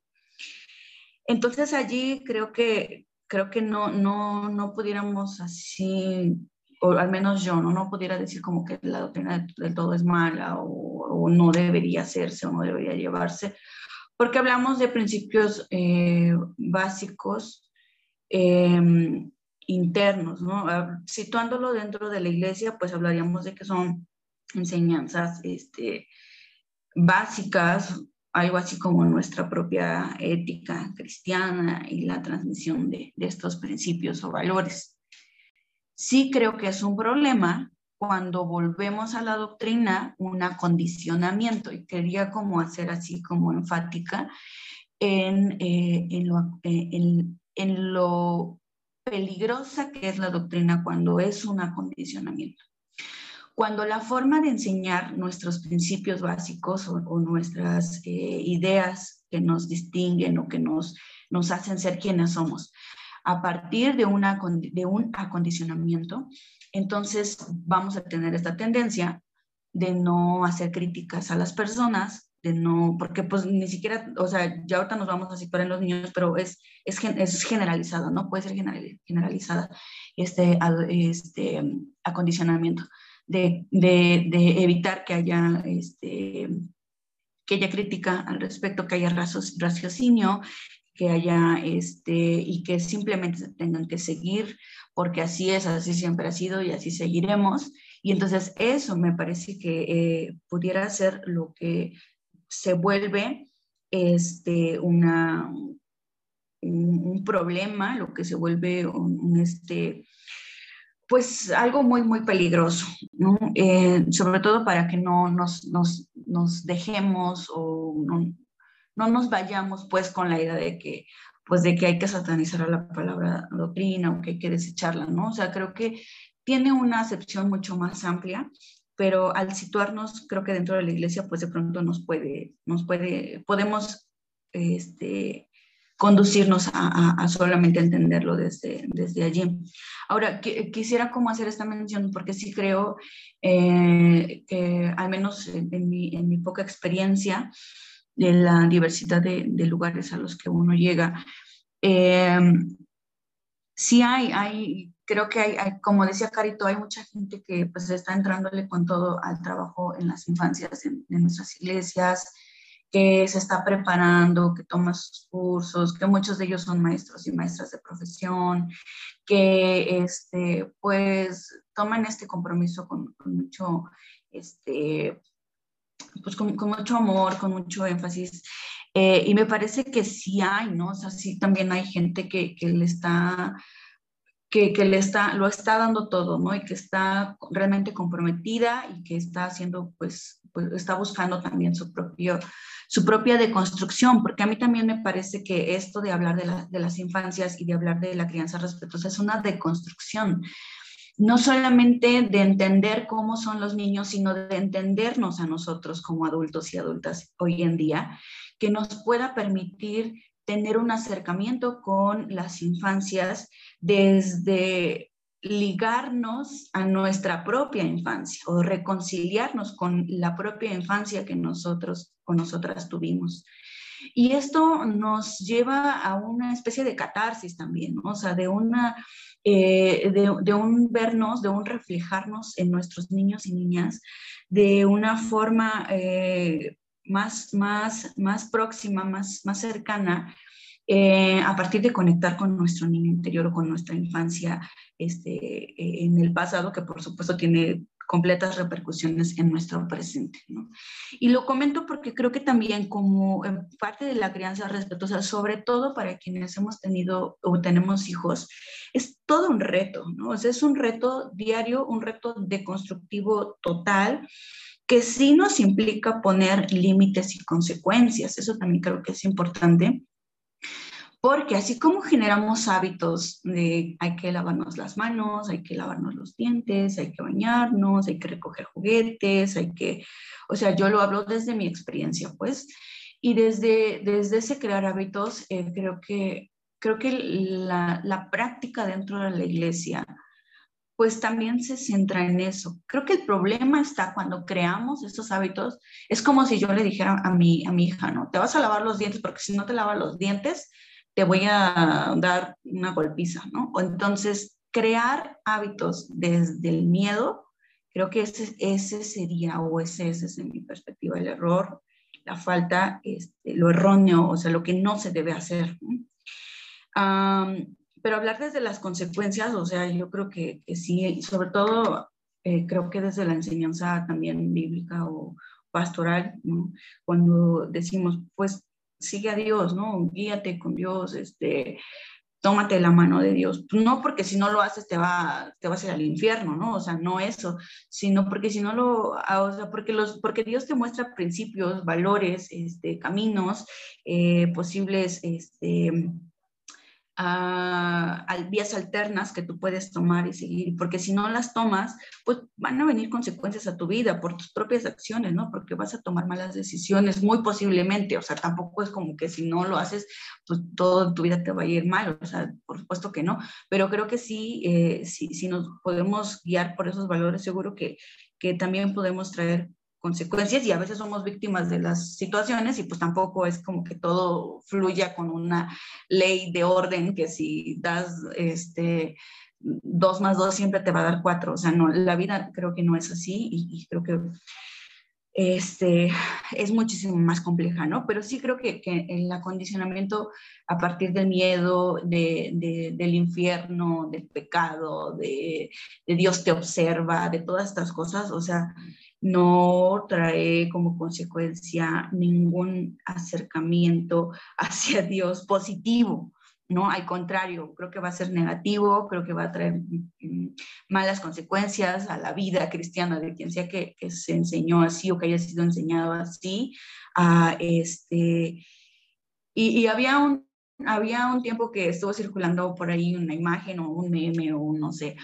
Entonces allí creo que creo que no, no, no pudiéramos así, o al menos yo, no, no pudiera decir como que la doctrina del todo es mala o, no debería hacerse o no debería llevarse, porque hablamos de principios eh, básicos em, internos, ¿no? Ah, situándolo dentro de la iglesia, pues hablaríamos de que son enseñanzas este, básicas algo así como nuestra propia ética cristiana y la transmisión de, estos principios o valores. Sí creo que es un problema cuando volvemos a la doctrina un acondicionamiento y quería como hacer así como enfática en, eh, eh, en lo peligrosa que es la doctrina cuando es un acondicionamiento. Cuando la forma de enseñar nuestros principios básicos o, nuestras eh, ideas que nos distinguen o que nos, nos hacen ser quienes somos, a partir de, una, de un acondicionamiento, entonces vamos a tener esta tendencia de no hacer críticas a las personas, de no, porque pues ni siquiera, o sea, ya ahorita nos vamos a situar en los niños, pero es, es, es generalizada, ¿no? Puede ser generalizada este, este acondicionamiento de, evitar que haya, este, que haya crítica al respecto, que haya raciocinio, que haya este, y que simplemente tengan que seguir, porque así es, así siempre ha sido y así seguiremos. Y entonces eso me parece que eh, pudiera ser lo que se vuelve este, una, un, problema, lo que se vuelve un, este, pues algo muy, muy peligroso. Eh, sobre todo para que no nos, dejemos o no, no, nos vayamos pues con la idea de que pues de que hay que satanizar a la palabra doctrina o que hay que desecharla, ¿no? O sea, creo que tiene una acepción mucho más amplia, pero al situarnos, creo que dentro de la iglesia, pues de pronto nos puede, nos puede, podemos este, conducirnos a, solamente entenderlo desde, desde allí. Ahora, quisiera como hacer esta mención porque sí creo eh, que al menos en, mi, en, mi, poca experiencia de la diversidad de, lugares a los que uno llega, eh, sí hay, hay creo que hay, como decía Carito, hay mucha gente que pues está entrándole con todo al trabajo en las infancias de nuestras iglesias, que se está preparando, que toma sus cursos, que muchos de ellos son maestros y maestras de profesión, que este, pues toman este compromiso con, mucho, este, pues con, mucho amor, con mucho énfasis. Eh, y me parece que sí hay, ¿no? O sea, sí también hay gente que, que le está que, que, le está, lo está dando todo, ¿no? Y que está realmente comprometida y que está haciendo, pues, pues está buscando también su propio, su propia deconstrucción, porque a mí también me parece que esto de hablar de, las infancias y de hablar de la crianza respetuosa es una deconstrucción, no solamente de entender cómo son los niños, sino de entendernos a nosotros como adultos y adultas hoy en día, que nos pueda permitir tener un acercamiento con las infancias desde ligarnos a nuestra propia infancia o reconciliarnos con la propia infancia que nosotros o nosotras tuvimos. Y esto nos lleva a una especie de catarsis también, o sea, de, una, eh, de, un vernos, de un reflejarnos en nuestros niños y niñas de una forma eh, más, más, más próxima, más, más cercana, eh, a partir de conectar con nuestro niño interior o con nuestra infancia este, en el pasado, que por supuesto tiene completas repercusiones en nuestro presente. ¿no? Y lo comento porque creo que también como eh, parte de la crianza respetuosa, sobre todo para quienes hemos tenido o tenemos hijos, es todo un reto, ¿no? O es un reto diario, un reto deconstructivo total que sí nos implica poner límites y consecuencias. Eso también creo que es importante porque así como generamos hábitos de hay que lavarnos las manos, hay que lavarnos los dientes, hay que bañarnos, hay que recoger juguetes, hay que, o sea, yo lo hablo desde mi experiencia, pues, y desde, desde ese crear hábitos, eh, creo que, creo que la, la práctica dentro de la iglesia, pues también se centra en eso. Creo que el problema está cuando creamos estos hábitos, es como si yo le dijera a mi, a mi hija, ¿no? Te vas a lavar los dientes porque si no te lavas los dientes, te voy a dar una golpiza, ¿no? O entonces, crear hábitos desde el miedo, creo que ese, ese sería, o ese, ese es en mi perspectiva, el error, la falta, este, lo erróneo, o sea, lo que no se debe hacer. pero hablar desde las consecuencias, o sea, yo creo que, que sí, sobre todo eh, creo que desde la enseñanza también bíblica o pastoral, ¿no? cuando decimos, pues sigue a Dios, ¿no? Guíate con Dios, este, tómate la mano de Dios. No porque si no lo haces te va, te vas a ir al infierno, ¿no? O sea, no eso, sino porque si no lo, ah, o sea, porque, los, porque Dios te muestra principios, valores, este, caminos, eh, posibles, este, a, vías alternas que tú puedes tomar y seguir, porque si no las tomas, pues van a venir consecuencias a tu vida por tus propias acciones, ¿no? Porque vas a tomar malas decisiones, muy posiblemente, o sea, tampoco es como que si no lo haces, pues toda tu vida te va a ir mal, o sea, por supuesto que no, pero creo que sí, eh, si nos podemos guiar por esos valores, seguro que, que también podemos traer consecuencias y a veces somos víctimas de las situaciones y pues tampoco es como que todo fluya con una ley de orden que si das este dos más dos siempre te va a dar cuatro, o sea, no, la vida creo que no es así y, creo que este, es muchísimo más compleja, ¿no? Pero sí creo que, que el acondicionamiento a partir del miedo, de, del infierno, del pecado, de, de Dios te observa, de todas estas cosas, o sea, no trae como consecuencia ningún acercamiento (laughs) hacia Dios positivo, ¿no? Al contrario, creo que va a ser negativo, creo que va a traer mm, malas consecuencias a la vida cristiana de quien sea que, se enseñó así o que haya sido enseñado así. A este, y, había un había un tiempo que estuvo circulando por ahí una imagen o un meme o no sé,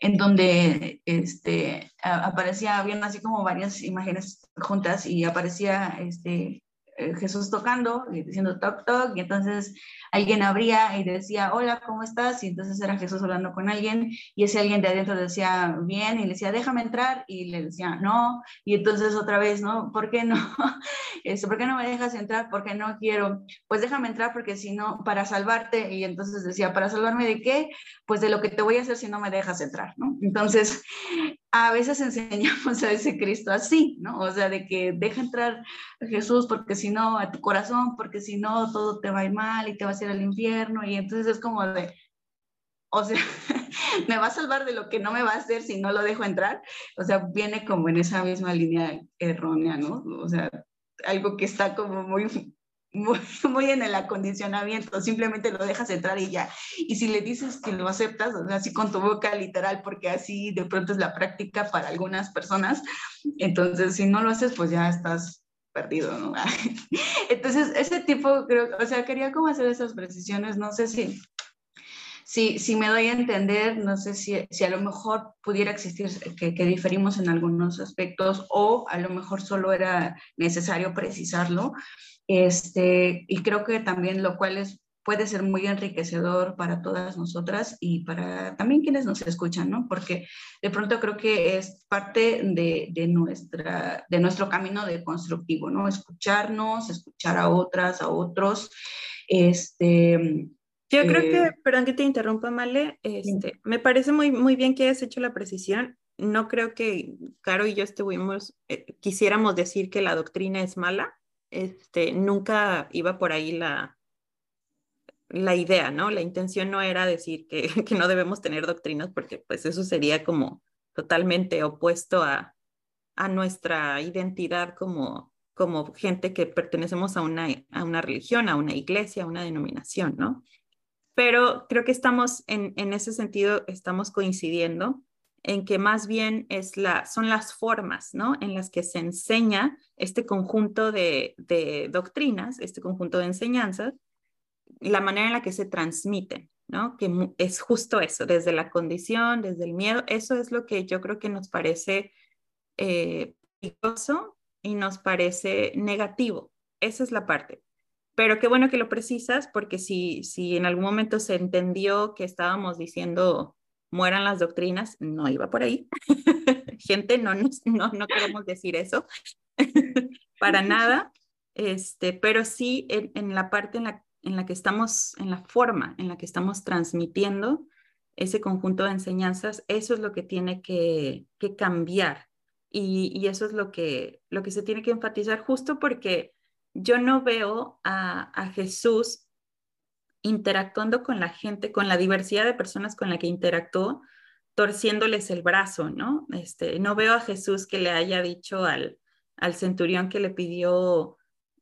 en donde este, aparecía, habían así como varias imágenes juntas y aparecía este, Jesús tocando y diciendo toc toc y entonces alguien abría y decía hola cómo estás y entonces era Jesús hablando con alguien y ese alguien de adentro decía bien y le decía déjame entrar y le decía no y entonces otra vez no (laughs) ¿por qué no? Este, ¿por qué no me dejas entrar? porque no quiero? pues déjame entrar porque si no para salvarte y entonces decía para salvarme de qué? pues de lo que te voy a hacer si no me dejas entrar ¿no? entonces a veces (laughs) enseñamos a ese Cristo así, ¿no? O sea, de que deja entrar a Jesús porque si no, a tu corazón, porque si no, todo te va a ir mal y te vas a ir al infierno. Y entonces es como de, o sea, (laughs) me va a salvar de lo que no me va a hacer si no lo dejo entrar. O sea, viene como en esa misma línea errónea, ¿no? O sea, algo que está como muy muy, (laughs) en el acondicionamiento, simplemente lo dejas entrar y ya. Y si le dices que lo aceptas, o así con tu boca literal, porque así de pronto es la práctica para algunas personas, entonces si no lo haces, pues ya estás perdido, ¿no? (laughs) Entonces, ese tipo, creo, o sea, quería como hacer esas precisiones, no sé si, si, si me doy a entender, no sé si, si a lo mejor pudiera existir que, que, diferimos en algunos aspectos o a lo mejor solo era necesario precisarlo, este, y creo que también lo cual es puede ser muy enriquecedor para todas nosotras y para también quienes nos escuchan, ¿no? Porque de pronto creo que es parte de, de, nuestra, de nuestro camino de constructivo, ¿no? Escucharnos, escuchar a otras, a otros. Este,
yo creo que, eh, perdón que te interrumpa, Male, este, me parece muy, muy bien que hayas hecho la precisión. No creo que Caro y yo estuvimos, eh, quisiéramos decir que la doctrina es mala. Este, nunca iba por ahí la, la idea, ¿no? La intención no era decir que, (laughs) que, no debemos tener doctrinas porque pues eso sería como totalmente opuesto a, a nuestra identidad como, como gente que pertenecemos a una, a una religión, a una iglesia, a una denominación, ¿no? Pero creo que estamos en, en ese sentido, estamos coincidiendo en que más bien es la, son las formas ¿no? en las que se enseña este conjunto de, de doctrinas, este conjunto de enseñanzas, la manera en la que se transmiten, ¿no? Que es justo eso, desde la condición, desde el miedo, eso es lo que yo creo que nos parece eh, peligroso y nos parece negativo. Esa es la parte. Pero qué bueno que lo precisas, porque si, si en algún momento se entendió que estábamos diciendo mueran las doctrinas, no iba por ahí. (laughs) Gente, no, no, no queremos decir eso, (laughs) para nada. Este, pero sí en, en, la parte en la en la que estamos, en la forma en la que estamos transmitiendo ese conjunto de enseñanzas, eso es lo que tiene que, cambiar. Y, eso es lo que, lo que se tiene que enfatizar justo porque yo no veo a, Jesús interactuando con la gente, con la diversidad de personas con la que interactuó, torciéndoles el brazo, ¿no? Este, no veo a Jesús que le haya dicho al, al centurión que le pidió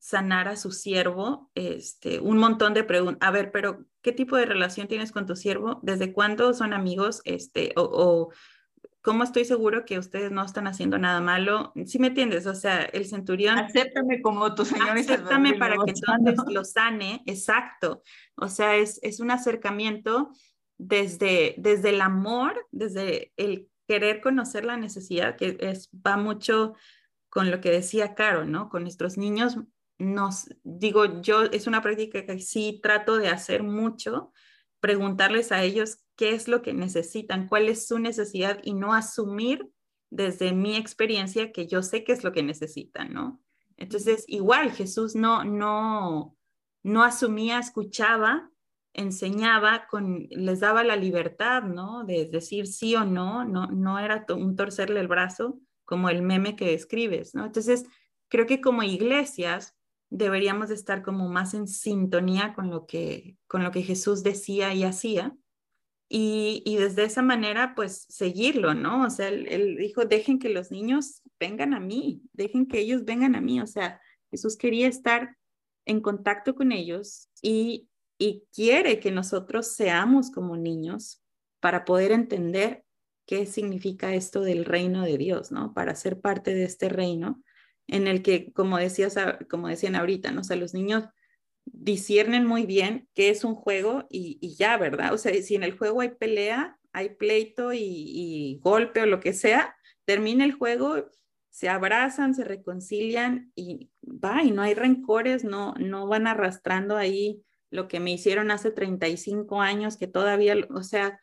sanar a su siervo, este, un montón de preguntas. A ver, pero ¿qué tipo de relación tienes con tu siervo? ¿Desde cuándo son amigos? Este, o, ¿cómo estoy seguro que ustedes no están haciendo nada malo? ¿Sí me entiendes? O sea, el centurión...
Acéptame como tu señor.
Acéptame para que entonces lo sane, exacto. O sea, es, es un acercamiento desde, desde el amor, desde el querer conocer la necesidad, que es, va mucho con lo que decía Caro, ¿no? Con nuestros niños nos, digo, yo es una práctica que sí trato de hacer mucho, preguntarles a ellos qué es lo que necesitan, cuál es su necesidad y no asumir desde mi experiencia que yo sé qué es lo que necesitan, ¿no? Entonces, igual Jesús no, no, no asumía, escuchaba, enseñaba, con, les daba la libertad, ¿no? De decir sí o no, no, no era un torcerle el brazo como el meme que describes, ¿no? Entonces, creo que como iglesias deberíamos estar como más en sintonía con lo que, con lo que Jesús decía y hacía. Y, y desde esa manera, pues seguirlo, ¿no? O sea, él, dijo, dejen que los niños vengan a mí, dejen que ellos vengan a mí. O sea, Jesús quería estar en contacto con ellos y, y quiere que nosotros seamos como niños para poder entender qué significa esto del reino de Dios, ¿no? Para ser parte de este reino en el que, como, decías, como decían ahorita, ¿no? O los niños disciernen muy bien qué es un juego y, ya, ¿verdad? O sea, si en el juego hay pelea, hay pleito y, golpe o lo que sea, termina el juego, se abrazan, se reconcilian y va, y no hay rencores, no, no van arrastrando ahí lo que me hicieron hace 35 años, que todavía, o sea,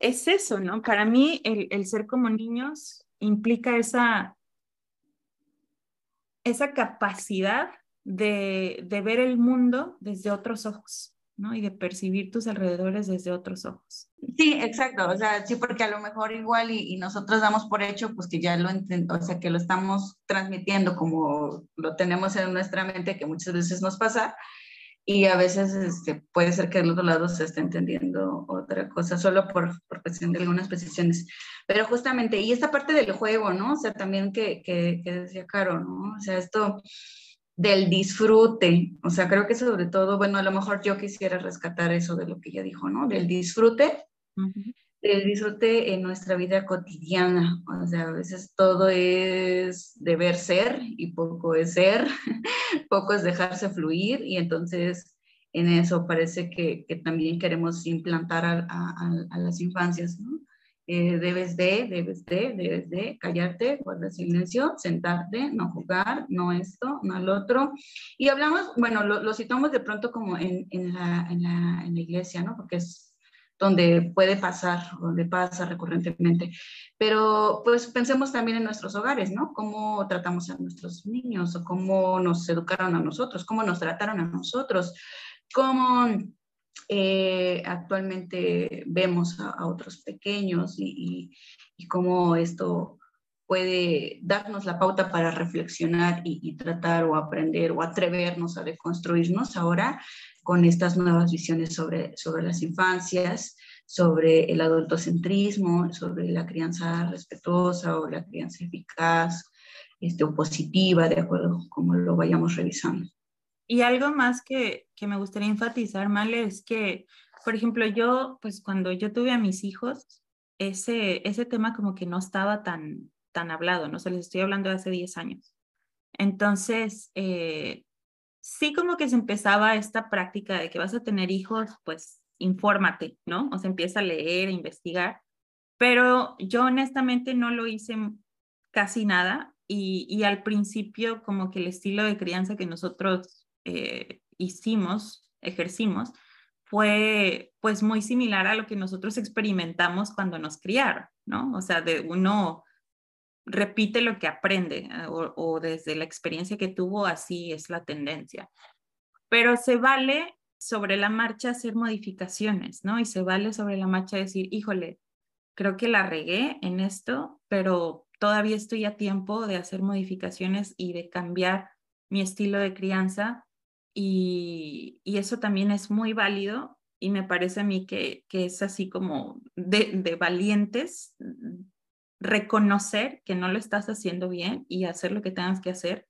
es eso, ¿no? Para mí el ser como niños implica esa, esa capacidad de, ver el mundo desde otros ojos, ¿no? Y de percibir tus alrededores desde otros ojos.
Sí, exacto, o sea, sí, porque a lo mejor igual y, nosotros damos por hecho, pues que ya lo o sea, que lo estamos transmitiendo como lo tenemos en nuestra mente, que muchas veces nos pasa, y a veces este, puede ser que del otro lado se esté entendiendo otra cosa, solo por, por cuestión de algunas posiciones. Pero justamente, y esta parte del juego, ¿no? O sea, también que, que, decía Caro, ¿no? O sea, esto del disfrute, o sea, creo que sobre todo, bueno, a lo mejor yo quisiera rescatar eso de lo que ella dijo, ¿no? Del disfrute, del disfrute en nuestra vida cotidiana, o sea, a veces todo es deber ser y poco es ser, (laughs) poco es dejarse fluir y entonces en eso parece que, que también queremos implantar a, a, a, las infancias, ¿no? eh, debes de, debes de, debes de callarte, guardar silencio, sentarte, no jugar, no esto, no al otro. Y hablamos, bueno, lo, lo citamos de pronto como en, en, la, en, la, en la iglesia, ¿no? Porque es donde puede pasar, donde pasa recurrentemente. Pero pues pensemos también en nuestros hogares, ¿no? Cómo tratamos a nuestros niños o cómo nos educaron a nosotros, cómo nos trataron a nosotros, cómo eh, actualmente vemos a, otros pequeños y, y, cómo esto puede darnos la pauta para reflexionar y, y, tratar o aprender o atrevernos a deconstruirnos ahora con estas nuevas visiones sobre, sobre las infancias, sobre el adultocentrismo, sobre la crianza respetuosa o la crianza eficaz este, o positiva, de acuerdo como lo vayamos revisando.
Y algo más que, que me gustaría enfatizar, Male, es que, por ejemplo, yo, pues cuando yo tuve a mis hijos, ese, ese tema como que no estaba tan, tan hablado, ¿no? se les estoy hablando de hace 10 años. Entonces, eh, sí como que se empezaba esta práctica de que vas a tener hijos, pues infórmate, ¿no? O sea, empieza a leer, a investigar, pero yo honestamente no lo hice casi nada y, al principio como que el estilo de crianza que nosotros eh, hicimos, ejercimos, fue pues muy similar a lo que nosotros experimentamos cuando nos criaron, ¿no? O sea, de uno repite lo que aprende eh, o, desde la experiencia que tuvo, así es la tendencia. Pero se vale sobre la marcha hacer modificaciones, ¿no? Y se vale sobre la marcha decir, híjole, creo que la regué en esto, pero todavía estoy a tiempo de hacer modificaciones y de cambiar mi estilo de crianza. Y, eso también es muy válido y me parece a mí que, que es así como de, de valientes reconocer que no lo estás haciendo bien y hacer lo que tengas que hacer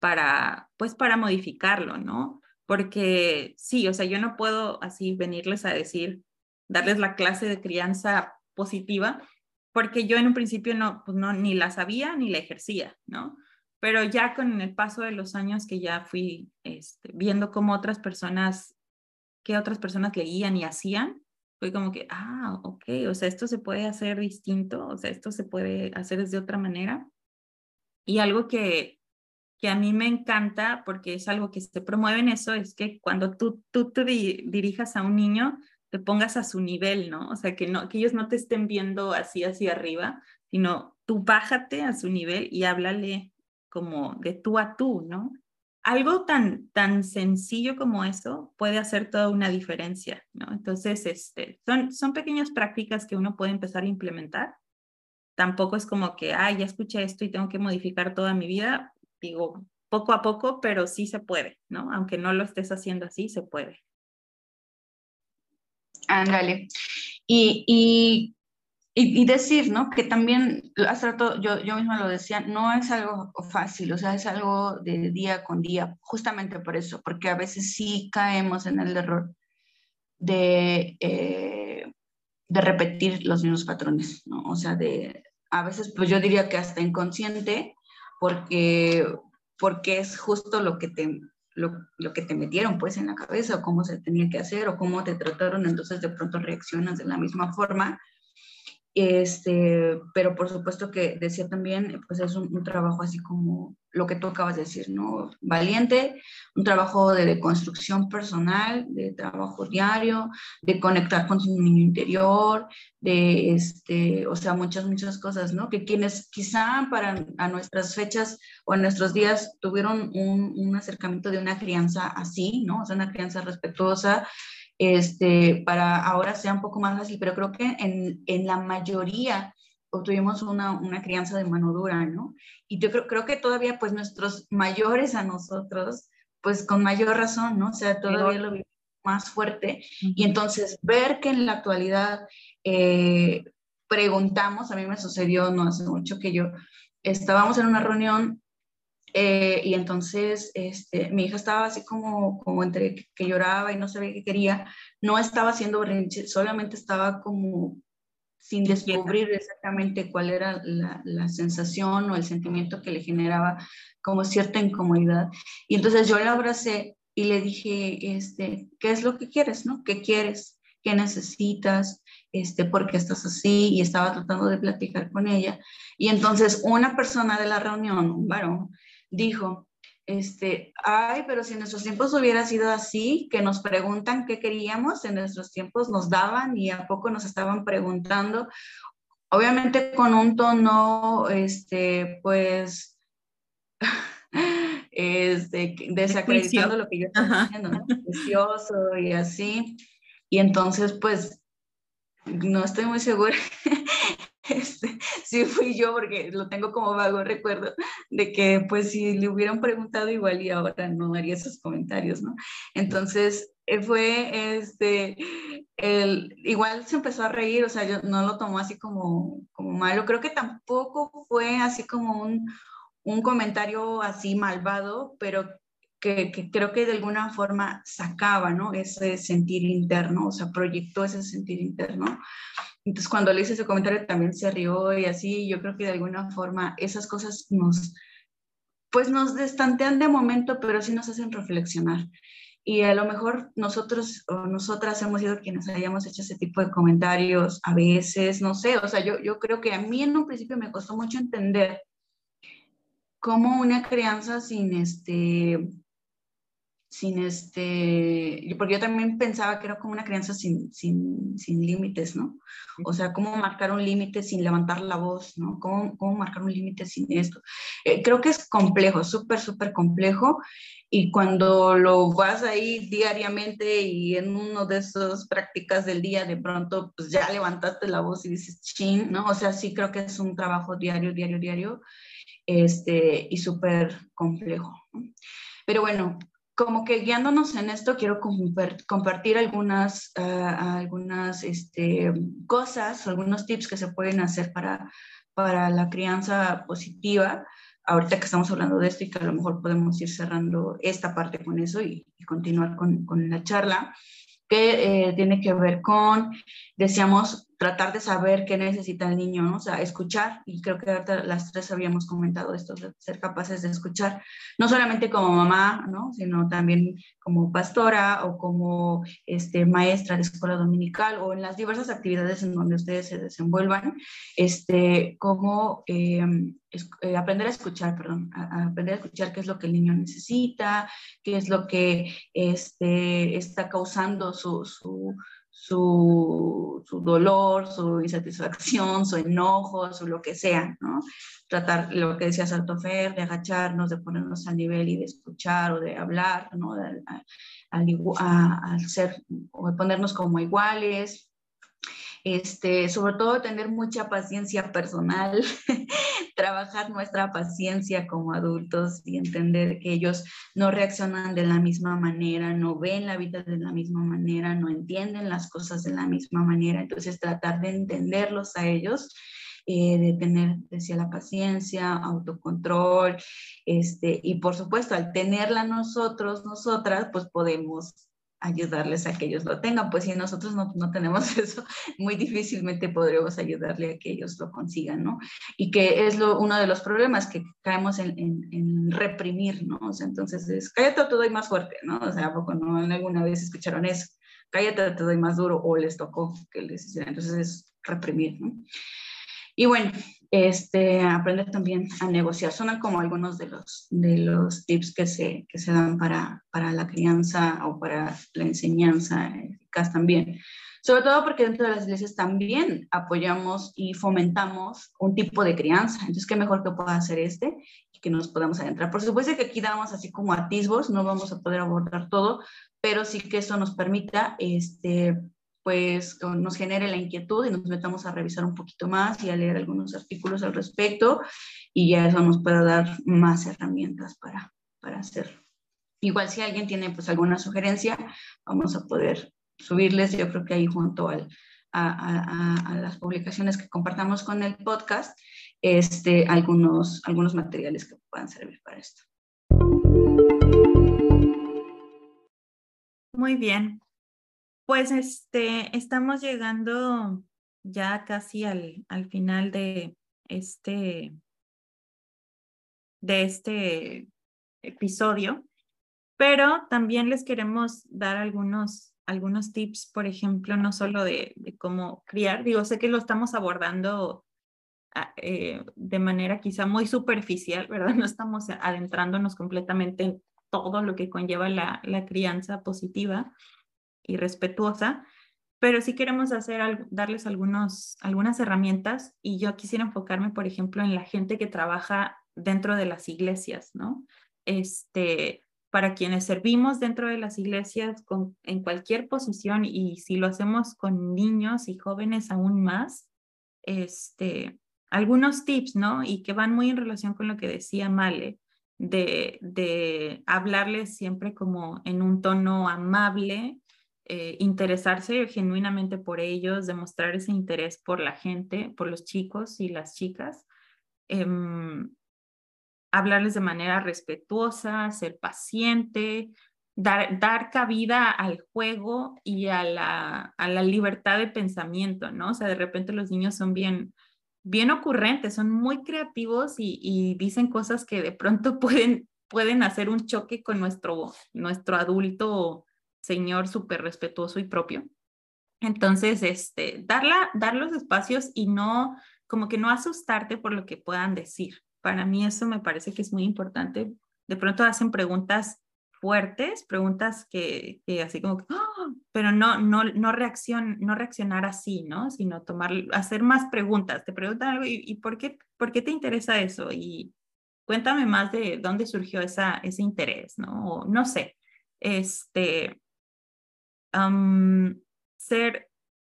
para, pues, para modificarlo, ¿no? Porque sí, o sea, yo no puedo así venirles a decir, darles la clase de crianza positiva, porque yo en un principio no, pues no, ni la sabía ni la ejercía, ¿no? Pero ya con el paso de los años que ya fui este, viendo cómo otras personas, qué otras personas leían y hacían, fue como que, ah, ok, o sea, esto se puede hacer distinto, o sea, esto se puede hacer desde otra manera. Y algo que, que a mí me encanta, porque es algo que se promueve en eso, es que cuando tú, tú te dirijas a un niño, te pongas a su nivel, ¿no? O sea, que, no, que ellos no te estén viendo así hacia arriba, sino tú bájate a su nivel y háblale como de tú a tú, ¿no? Algo tan, tan sencillo como eso puede hacer toda una diferencia, ¿no? Entonces, este, son, son pequeñas prácticas que uno puede empezar a implementar. Tampoco es como que, ah, ya escuché esto y tengo que modificar toda mi vida. Digo, poco a poco, pero sí se puede, ¿no? Aunque no lo estés haciendo así, se puede.
Ándale. Y, y y, decir, ¿no? Que también, hace rato yo, yo misma lo decía, no es algo fácil, o sea, es algo de día con día, justamente por eso, porque a veces sí caemos en el error de, eh, de repetir los mismos patrones, ¿no? O sea, de, a veces, pues yo diría que hasta inconsciente, porque, porque es justo lo que te, lo, lo, que te metieron pues en la cabeza o cómo se tenía que hacer o cómo te trataron, entonces de pronto reaccionas de la misma forma este, pero por supuesto que decía también, pues es un, trabajo así como lo que tú acabas de decir, ¿no? Valiente, un trabajo de construcción personal, de trabajo diario, de conectar con su niño interior, de, este, o sea, muchas, muchas cosas, ¿no? Que quienes quizá para a nuestras fechas o en nuestros días tuvieron un, un acercamiento de una crianza así, ¿no? O sea, una crianza respetuosa, este, para ahora sea un poco más fácil, pero creo que en, en la mayoría obtuvimos una, una, crianza de mano dura, ¿no? Y yo creo, creo que todavía, pues, nuestros mayores a nosotros, pues, con mayor razón, ¿no? O sea, todavía lo vivimos más fuerte. Y entonces, ver que en la actualidad eh, preguntamos, a mí me sucedió no hace mucho que yo estábamos en una reunión eh, y entonces este, mi hija estaba así como, como entre que, lloraba y no sabía qué quería. No estaba haciendo berrinche, solamente estaba como sin descubrir exactamente cuál era la, la, sensación o el sentimiento que le generaba como cierta incomodidad. Y entonces yo la abracé y le dije, este, ¿qué es lo que quieres, no? ¿Qué quieres? ¿qué necesitas? Este, ¿Por qué estás así? Y estaba tratando de platicar con ella. Y entonces una persona de la reunión, un varón, dijo, este, ay, pero si en nuestros tiempos hubiera sido así, que nos preguntan qué queríamos, en nuestros tiempos nos daban y a poco nos estaban preguntando, obviamente con un tono, este, pues, (laughs) este, desacreditando lo que yo estaba diciendo, ¿no? Precioso y así. Y entonces, pues, no estoy muy segura (laughs) (laughs) este, sí fui yo, porque lo tengo como vago recuerdo de que pues si le hubieran preguntado igual y ahora no haría esos comentarios, ¿no? Entonces eh, fue, este, el, igual se empezó a reír, o sea, yo no lo tomó así como, como malo, creo que tampoco fue así como un, un comentario así malvado, pero que, que, creo que de alguna forma sacaba, ¿no? Ese sentir interno, o sea, proyectó ese sentir interno. Entonces, cuando le hice ese comentario también se rió y así, yo creo que de alguna forma esas cosas nos, pues nos destantean de momento, pero sí nos hacen reflexionar. Y a lo mejor nosotros o nosotras hemos sido quienes hayamos hecho ese tipo de comentarios a veces, no sé, o sea, yo, yo creo que a mí en un principio me costó mucho entender cómo una crianza sin este sin este, porque yo también pensaba que era como una crianza sin, sin, sin límites, ¿no? O sea, cómo marcar un límite sin levantar la voz, ¿no? ¿Cómo, cómo marcar un límite sin esto? Eh, creo que es complejo, súper, súper complejo. Y cuando lo vas ahí diariamente y en uno de esas prácticas del día, de pronto, pues ya levantaste la voz y dices, chin, ¿no? O sea, sí creo que es un trabajo diario, diario, diario, este, y súper complejo. Pero bueno, como que guiándonos en esto, quiero compartir algunas, uh, algunas este, cosas, algunos tips que se pueden hacer para, para la crianza positiva. Ahorita que estamos hablando de esto y que a lo mejor podemos ir cerrando esta parte con eso y, y continuar con, con, la charla, que eh, tiene que ver con, decíamos, tratar de saber qué necesita el niño, ¿no? O sea, escuchar, y creo que las tres habíamos comentado esto, ser capaces de escuchar, no solamente como mamá, ¿no? Sino también como pastora o como este, maestra de escuela dominical o en las diversas actividades en donde ustedes se desenvuelvan, este, como eh, eh, aprender a escuchar, perdón, aprender a escuchar qué es lo que el niño necesita, qué es lo que este, está causando su su, su, dolor, su insatisfacción, su enojo, su lo que sea, ¿no? Tratar lo que decía Saltofer, de agacharnos, de ponernos al nivel y de escuchar o de hablar, ¿no? De, al ser o de ponernos como iguales, este, sobre todo tener mucha paciencia personal, (laughs) trabajar nuestra paciencia como adultos y entender que ellos no reaccionan de la misma manera, no ven la vida de la misma manera, no entienden las cosas de la misma manera. Entonces tratar de entenderlos a ellos. Eh, de tener, decía, la paciencia, autocontrol, este, y por supuesto, al tenerla nosotros, nosotras, pues podemos ayudarles a que ellos lo tengan, pues si nosotros no, no, tenemos (laughs) eso, muy difícilmente podremos ayudarle a que ellos lo consigan, ¿no? Y que es lo, uno de los problemas que caemos en, en, reprimir, ¿no? O sea, entonces es, cállate te doy más fuerte, ¿no? O sea, ¿a poco no alguna vez escucharon eso? Cállate te doy más duro o les tocó que les hicieran, entonces es reprimir, ¿no? Y bueno, este, aprender también a negociar. Son como algunos de los, de los tips que se, que se dan para, para la crianza o para la enseñanza eficaz también. Sobre todo porque dentro de las iglesias también apoyamos y fomentamos un tipo de crianza. Entonces, qué mejor que pueda hacer este y que nos podamos adentrar. Por supuesto que aquí damos así como atisbos, no vamos a poder abordar todo, pero sí que eso nos permita este, pues nos genere la inquietud y nos metamos a revisar un poquito más y a leer algunos artículos al respecto y ya eso nos puede dar más herramientas para, para hacer. Igual si alguien tiene pues alguna sugerencia, vamos a poder subirles, yo creo que ahí junto al, a, las publicaciones que compartamos con el podcast, este, algunos, algunos materiales que puedan servir para esto.
Muy bien, pues este, estamos llegando ya casi al, al final de este, de este episodio, pero también les queremos dar algunos algunos tips, por ejemplo, no solo de, cómo criar, digo, sé que lo estamos abordando ah, eh, de manera quizá muy superficial, ¿verdad? (laughs) No estamos adentrándonos completamente en todo lo que conlleva la, la crianza positiva respetuosa, pero sí queremos hacer, darles algunos, algunas herramientas y yo quisiera enfocarme, por ejemplo, en la gente que trabaja dentro de las iglesias, ¿no? Este, para quienes servimos dentro de las iglesias con, en cualquier posición y si lo hacemos con niños y jóvenes aún más, este, algunos tips, ¿no? Y que van muy en relación con lo que decía Male, de, de hablarles siempre como en un tono amable, eh, interesarse genuinamente por ellos, demostrar ese interés por la gente, por los chicos y las chicas. Em, hablarles de manera respetuosa, ser paciente, dar, dar cabida al juego y a la, a la libertad de pensamiento, ¿no? O sea, de repente los niños son bien, bien ocurrentes, son muy creativos y, y dicen cosas que de pronto (laughs) pueden, pueden hacer un choque con nuestro, nuestro adulto señor súper respetuoso y propio. Entonces, este, darla, dar los espacios y no, como que no asustarte por lo que puedan decir, para mí eso me parece que es muy importante. De pronto hacen preguntas fuertes, preguntas que, que así como, ¡ah! pero no, no, no, reaccion, no reaccionar así, ¿no? Sino tomar, hacer más preguntas. Te preguntan algo y, por, qué, por qué te interesa eso y cuéntame más de dónde surgió esa, ese interés, ¿no? O, no sé, este, ser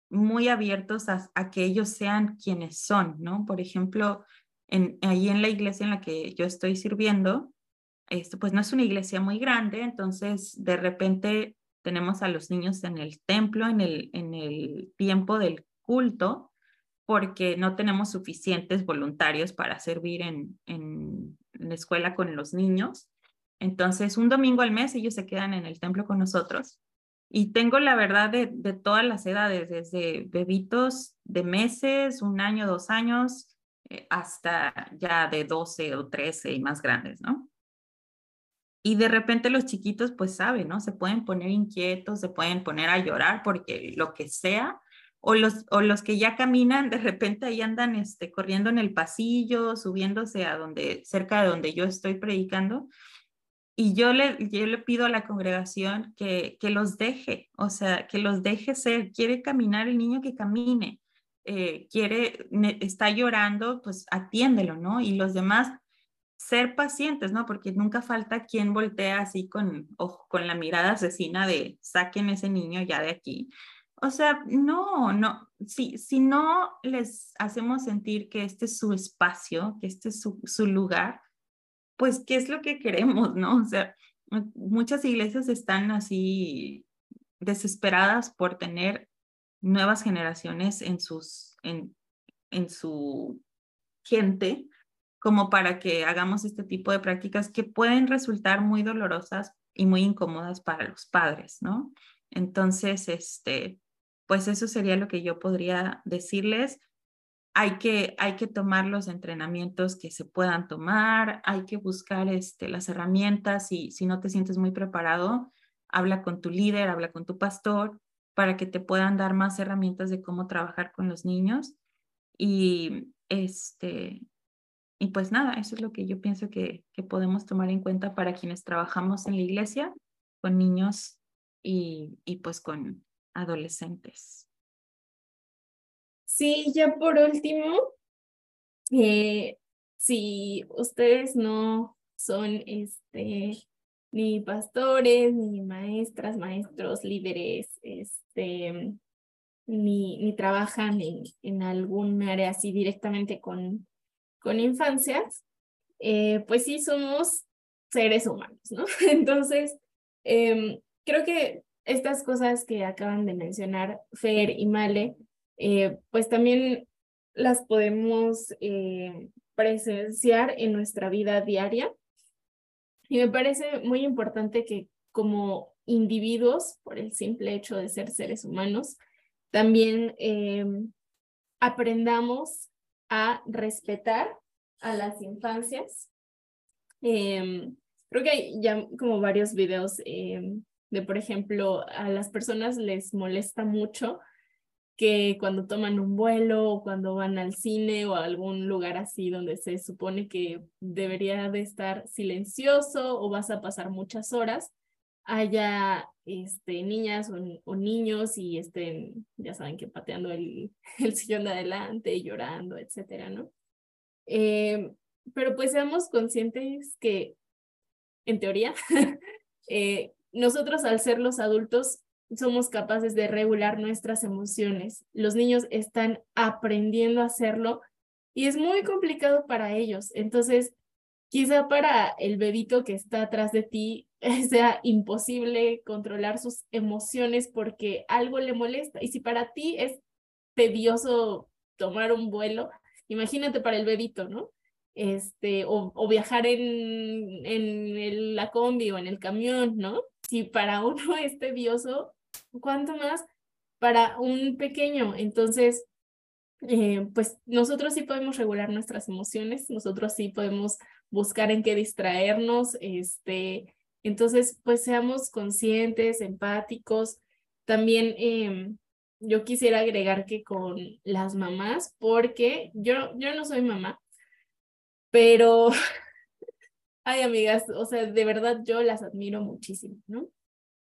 muy abiertos a, a que ellos sean quienes son, ¿no? Por ejemplo, en, ahí en la iglesia en la que yo estoy sirviendo, esto pues no es una iglesia muy grande, entonces de repente tenemos a los niños en el templo, en el, en el tiempo del culto, porque no tenemos suficientes voluntarios para servir en, en, la escuela con los niños. Entonces, un domingo al mes ellos se quedan en el templo con nosotros. Y tengo la verdad de, de todas las edades, desde bebitos de meses, un año, dos años, eh, hasta ya de 12 o 13 y más grandes, ¿no? Y de repente los chiquitos pues saben, ¿no? Se pueden poner inquietos, se pueden poner a llorar porque lo que sea, o los, o los que ya caminan, (laughs) de repente ahí andan este, corriendo en el pasillo, subiéndose a donde, cerca de donde yo estoy predicando. Y yo le, yo le pido a la congregación que, que los deje, o sea, que los deje ser. Quiere caminar el niño que camine. Eh, quiere, está llorando, pues atiéndelo, ¿no? Y los demás, ser pacientes, ¿no? Porque nunca falta quien voltea así con, con la mirada asesina de saquen ese niño ya de aquí. O sea, no, no, si, si no les hacemos sentir que este es su espacio, que este es su, su lugar, pues, ¿qué es lo que queremos, no? O sea, muchas iglesias están así desesperadas por tener nuevas generaciones en, sus, en, en su gente como para que hagamos este tipo de prácticas que pueden resultar muy dolorosas y muy incómodas para los padres, ¿no? Entonces, este, pues eso sería lo que yo podría decirles. Hay que, hay que tomar los entrenamientos que se puedan tomar, hay que buscar este, las herramientas y si no te sientes muy preparado, habla con tu líder, habla con tu pastor para que te puedan dar más herramientas de cómo trabajar con los niños. Y, este, y pues nada, eso es lo que yo pienso que, que podemos tomar en cuenta para quienes trabajamos en la iglesia con niños y, y pues con adolescentes.
Sí, ya por último, eh, si ustedes no son este, ni pastores, ni maestras, maestros, líderes, este, ni, ni trabajan en, en algún área así directamente con, con infancias, eh, pues sí somos seres humanos, ¿no? (laughs) Entonces, em, creo que estas cosas que acaban de mencionar Fer y Male, eh, pues también las podemos eh, presenciar en nuestra vida diaria y me parece muy importante que como individuos, por el simple hecho de ser seres humanos, también em, aprendamos a respetar a las infancias. Em, creo que hay ya como varios videos em, de, por ejemplo, a las personas les molesta mucho que cuando toman un vuelo o cuando van al cine o a algún lugar así donde se supone que debería de estar silencioso o vas a pasar muchas horas, haya este, niñas o, niños y estén, ya saben que pateando el, (laughs) el sillón de adelante, llorando, etcétera, ¿no? Eh, pero pues seamos conscientes que, en teoría, (laughs) eh, nosotros al ser los adultos somos capaces de regular nuestras emociones. Los niños están aprendiendo a hacerlo y es muy complicado para ellos. Entonces, quizá para el bebito que está atrás de ti (laughs) sea imposible controlar sus emociones porque algo le molesta. Y si para ti es tedioso tomar un vuelo, imagínate para el bebito, ¿no? Este, o, o viajar en, en la combi o en el camión, ¿no? Si para (laughs) uno es tedioso, ¿cuánto más para un pequeño? Entonces, eh, pues nosotros sí podemos regular nuestras emociones, nosotros sí podemos buscar en qué distraernos, este, entonces, pues seamos conscientes, empáticos. También em, yo quisiera agregar que con las mamás, porque yo, yo no soy mamá, pero, (laughs) ay amigas, o sea, de verdad yo las admiro muchísimo, ¿no?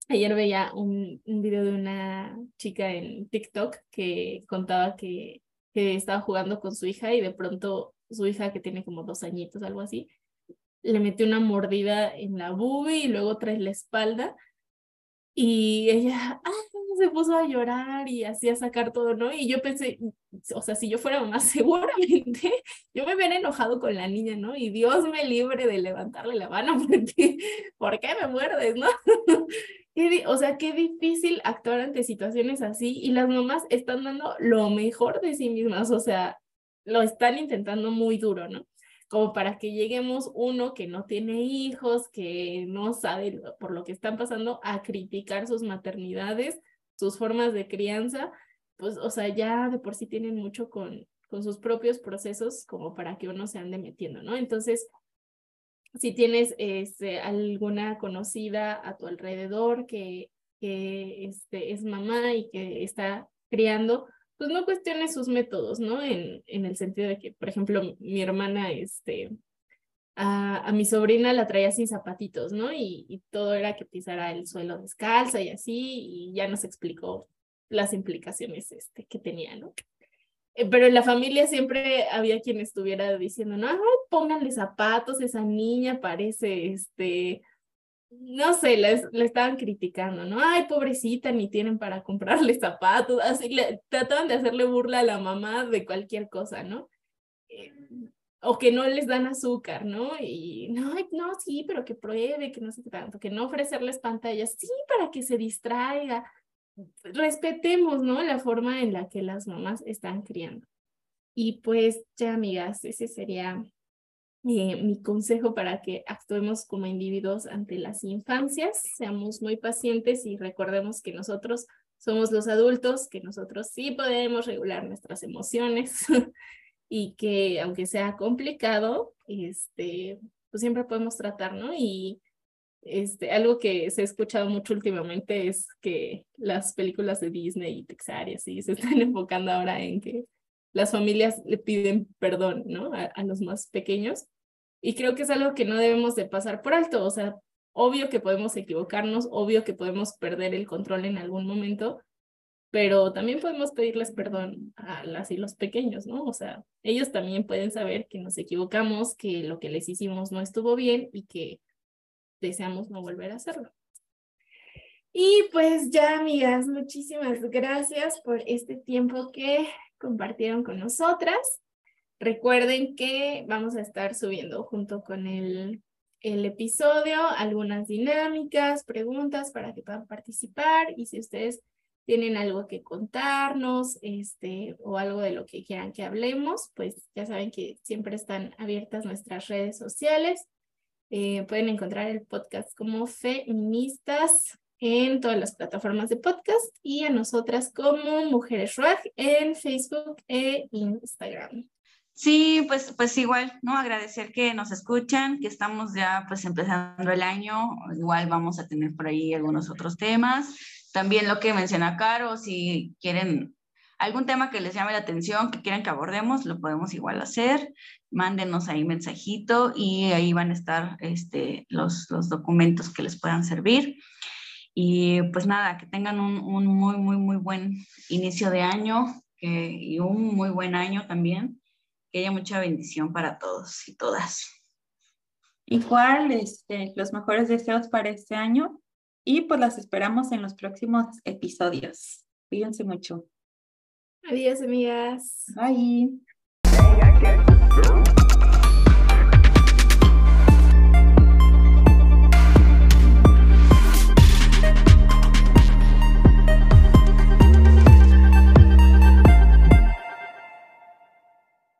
Ayer veía un, un video de una chica en TikTok que contaba que, que estaba jugando con su hija y de pronto su hija que tiene como dos añitos, algo así, le metió una mordida en la boobie y luego trae la espalda y ella se puso a llorar y así a sacar todo, ¿no? Y yo pensé, o sea, si yo fuera mamá, (laughs) seguramente yo me hubiera enojado con la niña, ¿no? Y Dios me libre de levantarle la mano porque, (laughs) ¿por qué me muerdes, no? (laughs) o sea, qué difícil actuar ante situaciones así y las mamás están dando lo mejor de sí mismas, o sea, lo están intentando muy duro, ¿no? Como para que lleguemos uno que no tiene hijos, que no sabe por lo que están pasando, a criticar sus maternidades, sus formas de crianza, pues, o sea, ya de por sí tienen mucho con, con sus propios procesos como para que uno se ande metiendo, ¿no? Entonces, si tienes este, alguna conocida a tu alrededor que, que este, es mamá y que está criando, pues no cuestiones sus métodos, ¿no? En, en el sentido de que, por ejemplo, mi hermana, este, a, a mi sobrina la traía sin zapatitos, ¿no? Y, y, todo era que pisara el suelo descalza y así, y ya nos explicó las implicaciones este, que tenía, ¿no? Eh, pero en la familia siempre había quien estuviera diciendo, no, pónganle zapatos, esa niña parece, este, no sé, le estaban criticando, ¿no? Ay, pobrecita, ni tienen para comprarle zapatos, así, le, trataban de hacerle burla a la mamá de cualquier cosa, ¿no? Eh, o que no les dan azúcar, ¿no? Y no, no, sí, pero que pruebe, que no sé qué tanto, que no ofrecerles pantallas, sí, para que se distraiga respetemos, ¿no? La forma en la que las mamás están criando. Y pues ya, amigas, ese sería eh, mi consejo para que actuemos como individuos ante las infancias, seamos muy pacientes y recordemos que nosotros somos los adultos, que nosotros sí podemos regular nuestras emociones (laughs) y que aunque sea complicado, este, pues siempre podemos tratar, ¿no? Y este, algo que se ha escuchado mucho últimamente es que las películas de Disney y Pixar y así se (laughs) están enfocando ahora en que las familias le piden perdón, ¿no? A, los más pequeños. Y creo que es algo que no debemos de pasar por alto. O sea, obvio que podemos equivocarnos, obvio que podemos perder el control en algún momento, pero también podemos pedirles perdón a las y los pequeños, ¿no? O sea, ellos también pueden saber que nos equivocamos, que lo que les hicimos no estuvo bien y que deseamos no volver a hacerlo. Y pues ya, amigas, muchísimas gracias por este tiempo que compartieron con nosotras. Recuerden que vamos a estar subiendo junto con el, el episodio algunas dinámicas, preguntas para que puedan participar y si ustedes tienen algo que contarnos este, o algo de lo que quieran que hablemos, pues ya saben que siempre están abiertas nuestras redes sociales. Eh, pueden encontrar el podcast como Feministas en todas las plataformas de podcast y a nosotras como Mujeres RAG en Facebook e Instagram.
Sí, pues, pues igual, ¿no? Agradecer que nos escuchan, que estamos ya pues empezando el año, igual vamos a tener por ahí algunos otros temas. También lo que menciona Caro, si quieren algún tema que les llame la atención, que quieran que abordemos, lo podemos igual hacer. Mándenos ahí mensajito y ahí van a estar este, los, los documentos que les puedan servir. Y pues nada, que tengan un, un muy, muy, muy buen inicio de año que, y un muy buen año también que haya mucha bendición para todos y todas.
Igual, este, los mejores deseos para este año y pues las esperamos en los próximos episodios. Cuídense mucho.
Adiós, amigas.
Bye.